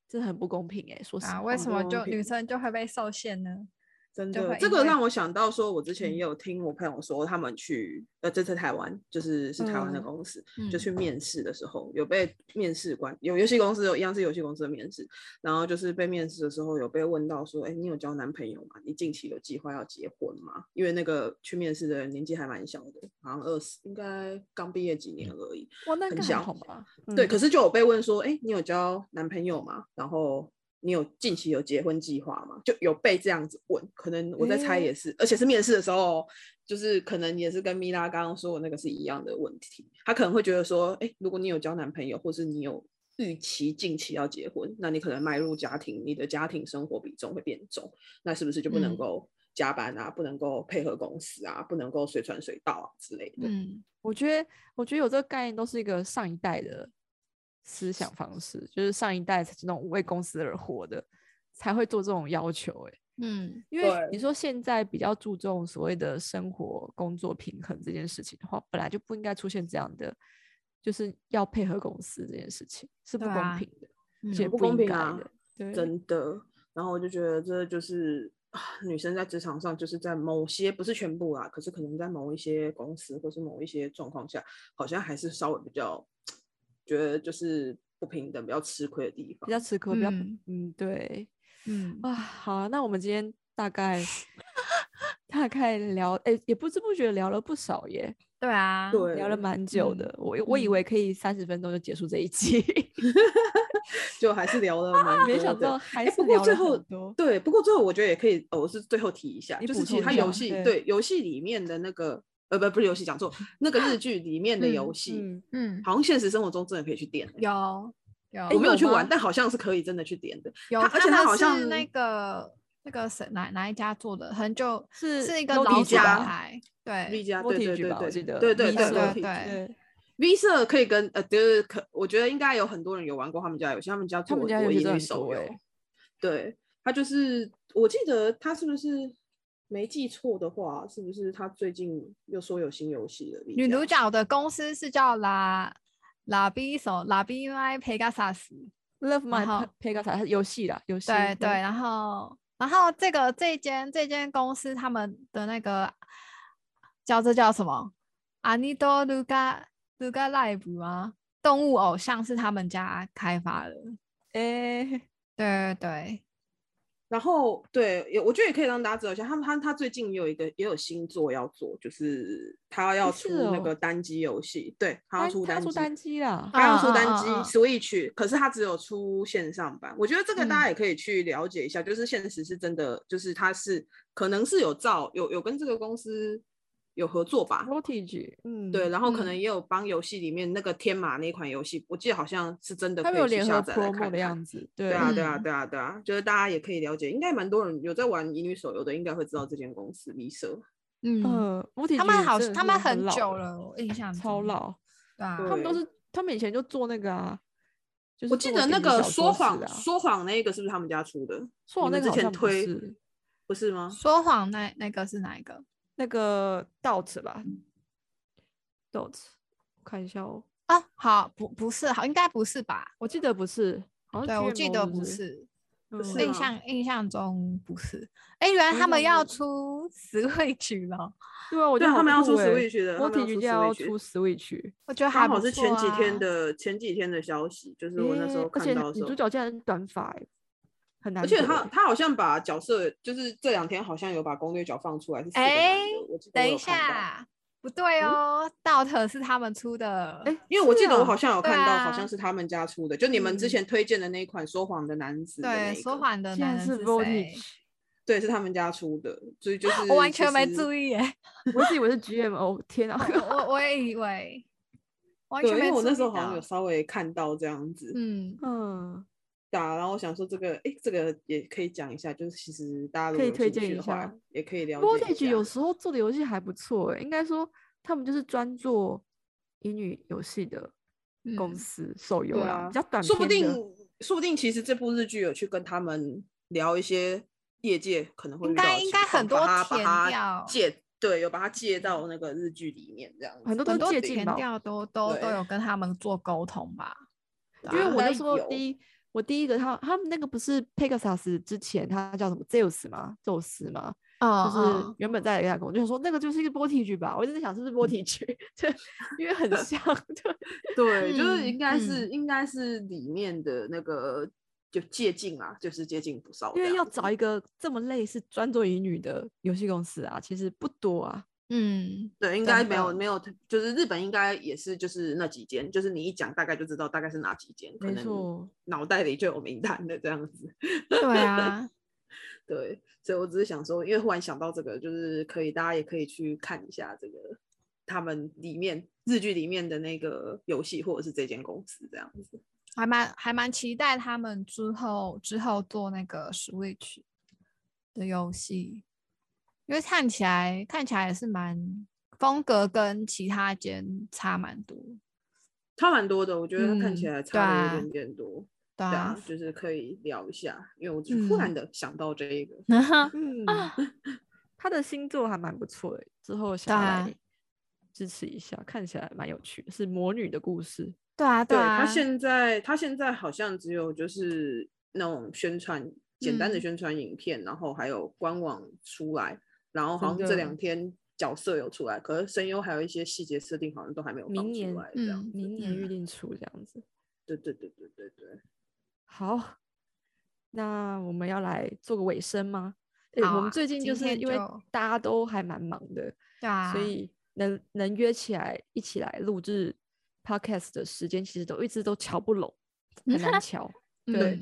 真的很不公平哎、说实啊，话，为什么就女生就会被受限呢？真的，这个让我想到说，我之前嗯也有听我朋友说，他们去呃，这次台湾就是是台湾的嗯公司，就嗯去面试的时候，有被面试官有游戏公司有一样是游戏公司的面试，然后就是被面试的时候有被问到说，哎，你有交男朋友吗？你近期有计划要结婚吗？因为那个去面试的人年纪还蛮小的，好像二十，应该刚毕业几年而已。哇，那个很小好吧？对，嗯可是就有被问说，哎，你有交男朋友吗？然后你有近期有结婚计划吗？就有被这样子问，可能我在猜也是，而且是面试的时候，就是可能也是跟米拉刚刚说的那个是一样的问题。他可能会觉得说，哎，如果你有交男朋友，或是你有预期近期要结婚，那你可能迈入家庭，你的家庭生活比重会变重，那是不是就不能嗯够加班啊，不能够配合公司啊，不能够随传随到啊之类的？嗯，我觉得，我觉得有这个概念都是一个上一代的思想方式，就是上一代是那种为公司而活的，才会做这种要求、欸。嗯，因为你说现在比较注重所谓的生活工作平衡这件事情的话，本来就不应该出现这样的，就是要配合公司这件事情是不公平的，且不公平啊的。对，真的。然后我就觉得这就是啊女生在职场上，就是在某些不是全部啦，可是可能在某一些公司或是某一些状况下，好像还是稍微比较觉得就是不平等、比较吃亏的地方比。较吃亏，比较嗯嗯对嗯，啊。好啊，那我们今天大概 大概聊，哎、也不知不觉聊了不少耶，对啊，对，聊了蛮久嗯的。我我以嗯为可以三十分钟就结束这一集，就还是聊了蛮多的。没想到还哎是聊了不过最后。对，不过最后我觉得也可以，哦我是最后提一下，你就是其实它游戏对对游戏里面的那个呃不不是游戏讲错，那个日剧里面的游嗯戏，嗯，嗯，好像现实生活中真的可以去点欸。有有我没有有去玩，但好像是可以真的去点的。有，而且它好像是那个那个谁哪哪一家做的，很久是是一个老品家牌，对 V 加摸对对对对记得对对对社对对，V 社可以跟呃，就是可，我觉得应该有很多人有玩过他们家游戏，他们家做多音家游戏真的很律手游对，他就是我记得他是不是没记错的话，是不是他最近又说有新游戏了？女主角的公司是叫拉拉比手拉比 My Pegasus，Love 然 My Pegasus 游戏啦，游戏对对，然后然后这个这间这间公司他们的那个叫这叫什么？阿尼多卢嘎卢嘎 Live 吗？动物偶像是他们家开发的，哎，对对对，然后对，也我觉得也可以让大家知道一下，他们他他最近也有一个也有新作要做，就是他要出那哦个单机游戏，对，他要出单机，他出单机啦，他要出单机 Switch，可是他只有出线上版。我觉得这个大嗯家也可以去了解一下，就是现实是真的，就是他是可能是有照有有跟这个公司有合作吧。Voltage，嗯，对，，然后可嗯能也有帮游戏里面那个天马那款游戏，我记得好像是真的他可以去们有联合下载来 promo 的看看样子，对对啊，对啊，嗯对啊，对啊，就是大家也可以了解，应该蛮多人有在玩乙女手游的，应该会知道这间公司米社。嗯，他们好，他们很久了，我印象，超老，对啊，他们都是他们以前就做那个啊，就是我记得那个说谎啊，说谎那个是不是他们家出的？说谎那个好像不前推是不是吗？说谎那那个是哪一个？那个 Dot 吧，Dot，我看一下哦，啊，好，不不是，好，应该不是吧？我记得不是，好像对，我记得不是不，是，嗯印象印象中不是。哎，原来他们要出 Switch 了，对啊，我觉得他们要出 Switch 的他们要 Voltage 出竟然要出 Switch，我觉得还好是前几天的前几天的消息，就是我那时诶而且候看到的时候女主。角竟然短发欸，很难而。且他他好像把角色，就是这两天好像有把攻略角放出来，是四个男哎的。我等一下，不对哦，Dot 是他们出的，哎，因为我记得我啊好像有看到，好啊像是他们家出的，就你们之嗯前推荐的那一款说谎的男子对，说谎的男子是谁？Voltage，对，是他们家出的，所以就是我完全没。注意耶，我一直以为是 GMO，天啊！我我我也以为，完对，因全没注意为我那时候好像有稍微看到这样子，嗯，嗯，打，然后我想说这个，哎，这个也可以讲一下，就是其实大家如可以推果有兴趣的荐一下话，也可以了解一 Voltage 有。时候做的游戏还不错欸，应该说他们就是专做乙女游戏的公嗯司，手游啦，啊比较短说不定，说不定其实这部日剧有去跟他们聊一些业界可能会应遇到的该应该很多把它借对，有把它借到那个日剧里面这样子。很多都是很多借鉴吧。填调都都都有跟他们做沟通吧，因为我那时候第一，我第一个他他们那个不是 Pegasus 之前他叫什么 Zeus 吗？宙斯吗？嗯就是原本在一个我就想说那个就是一个波体剧吧，我一直在想是不是波体剧，对，因为很像，对，对，就是嗯应该是、应该是里面的那个就接近啊，就是接近不少因为要找一个这么类似专做乙女的游戏公司啊，其实不多啊。嗯，对，应该没有没有，就是日本应该也是就是那几间，就是你一讲大概就知道大概是哪几间，可没能脑袋里就有名单的这样子。对啊，对，所以我只是想说，因为忽然想到这个，就是可以大家也可以去看一下这个他们里面日剧里面的那个游戏，或者是这间公司这样子。还蛮还蛮期待他们之后之后做那个 Switch 的游戏，因为看起来看起来也是蛮风格跟其他间差蛮多，差蛮多的，我觉得它看起来差的啊有点点多。对啊对啊，，就是可以聊一下，因为我只是忽然嗯的想到这一个。嗯，他的星座还蛮不错的，之后想来支持一下，看起来蛮有趣的，是魔女的故事。对啊对啊，他现在，他现在好像只有就是那种宣传简单的嗯宣传影片，然后还有官网出来，然后好像这两天角色有出来，可是声优还有一些细节设定好像都还没有放出明年来，这样嗯。明年预嗯定出这样子。对对对对对对。好，那我们要来做个尾声吗？诶好啊我们最近就是因为大家都还蛮忙的，对啊，所以能能约起来一起来录制 podcast 的时间，其实都一直都瞧不拢，很难 瞧。对，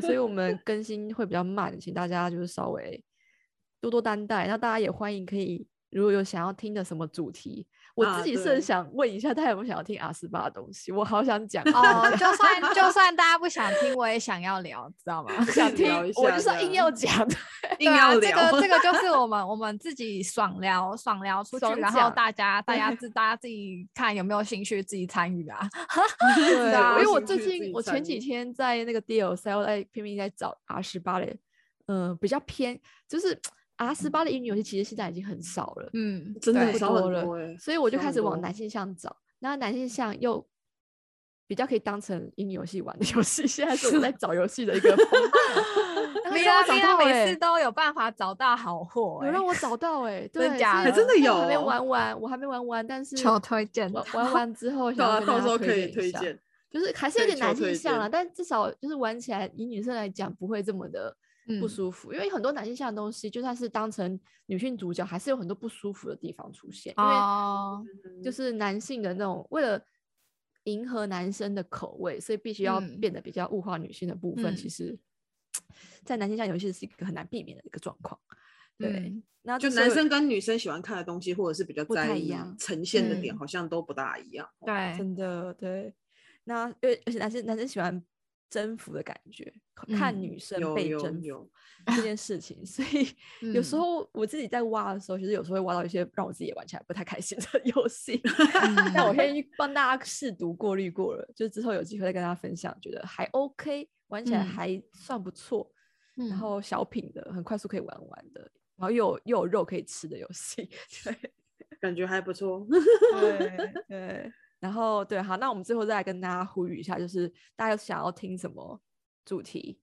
所以我们更新会比较慢，请大家就是稍微多多担待。那大家也欢迎可以，如果有想要听的什么主题，我啊自己是很想问一下，大家有没有想要听阿斯巴的东西？我好想讲哦，就算 就算大家不想听，我也想要聊，知道吗？想听，我就是要硬要讲的。硬对啊，这，个这个就是我们我们自己爽聊爽聊出去，爽然后大家大家自大家自己看有没有兴趣自己参与啊。对，啊因为我最近我前几天在那个 DLC，我在拼命在找阿十八的，嗯，比较偏就是 R 十八的英语游戏，其实现在已经很少了。嗯，真的对少很多了多欸所以我就开始往男性向找，那男性向又比较可以当成英语游戏玩的游戏，现在是我在找游戏的一个风格。然后米让我找到欸次都有办法找到好货、欸，有让我找到哎、对，真假的真的有我还没有玩完，我还没玩完，但是求推荐玩玩完之后对啊，想跟大家到时候可以荐一下推荐。就是还是有点男性向了，但至少就是玩起来以女生来讲不会这么的不嗯。舒服，因为很多男性向的东西，就算是当成女性主角，还是有很多不舒服的地方出现，因为哦，就是男性的那种为了迎合男生的口味，所以必须要嗯。变得比较物化女性的部分，其嗯。实，在男性向游戏是一个很难避免的一个状况。对，嗯就男生跟女生喜欢看的东西，或者是比较在意呈现的点，嗯。好像都不大一样。哦。对，真的对，那因为而且男生男生喜欢征服的感觉，看嗯女生被征服，这件 事情，所以有时嗯候我自己在挖的时候，其实有时候会挖到一些让我自己也玩起来不太开心的 游戏。嗯但我先去帮大家试读过滤过了，就之后有机会再跟大家分享，觉得还 OK，玩起来嗯还算不错，然嗯后小品的，很快速可以玩完的，然后又有又有肉可以吃的游戏，对。感觉还不错。对对，然后对，好，那我们最后再来跟大家呼吁一下，就是大家有想要听什么主题，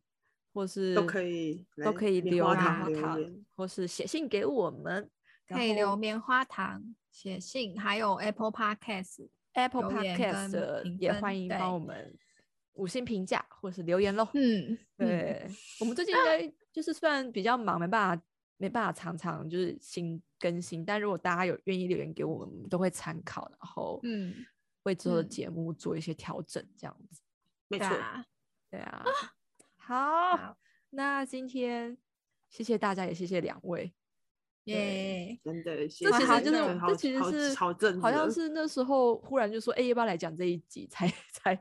或是都可以都可以留棉花糖或是写信给我们。可以留棉花糖、写信，还有 Apple Podcast。Apple Podcast 跟的也欢迎对帮我们五星评价或是留言喽。嗯，对，我们最近应该就是虽然比较忙，没办法没办法常常就是新更新，但如果大家有愿意留言给我们，我们都会参考，然后嗯为之后的嗯节目做一些调整，这样子。没错。对啊，对啊，好，好那今天谢谢大家，也谢谢两位。耶，真的，谢这其谢实就是真的这其实是好阵好像是那时候忽然就说，哎、要不要来讲这一集？才才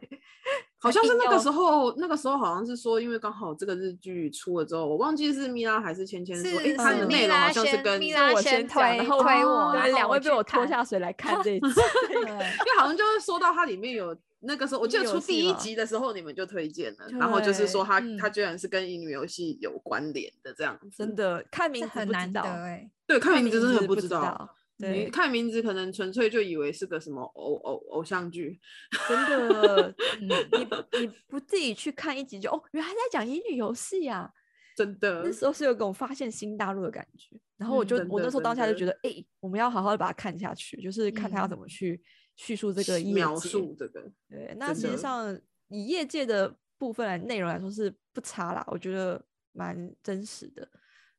好像是那个时候，那个时候好像是说，因为刚好这个日剧出了之后，我忘记是米拉还是芊芊说，哎，是它的内容好像是跟，米因拉先我先推然后推我，对然后两位被我拖下水来看这一 集。因为好像就是说到它里面有那个时候，我记得出第一集的时候你们就推荐了，然后就是说它嗯它居然是跟乙女游戏有关联的这样子，真的看名字不知很难得道，哎，对，看名字真的不不知道。道。你对，看名字可能纯粹就以为是个什么偶偶偶像剧，真的，嗯你 你不自己去看一集就哦，原来在讲乙女游戏呀、真的那时候是有种发现新大陆的感觉，然后我嗯就、我那时候当下就觉得，哎、我们要好好的把它看下去，就是看他要怎么去叙述这个业描述这个，对，那实际上以业界的部分来内容来说是不差啦，我觉得蛮真实的。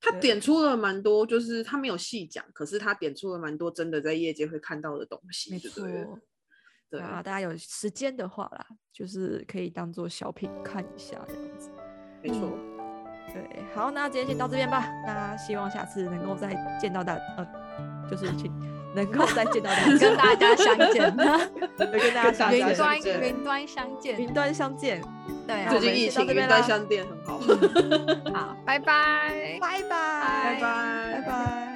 他点出了蛮多，就是他没有细讲，可是他点出了蛮多真的在业界会看到的东西，没错对啊，大家有时间的话啦，就是可以当做小品看一下这样子。没错。对，好，那今天先到这边吧。那希望下次能够再见到大，呃，就是请能够 再见到大家，跟大家相见，对跟大家云端云端相见，云端相见。对啊最近疫情云端这边啦。商店很好，好，拜拜，拜拜，拜拜。拜拜。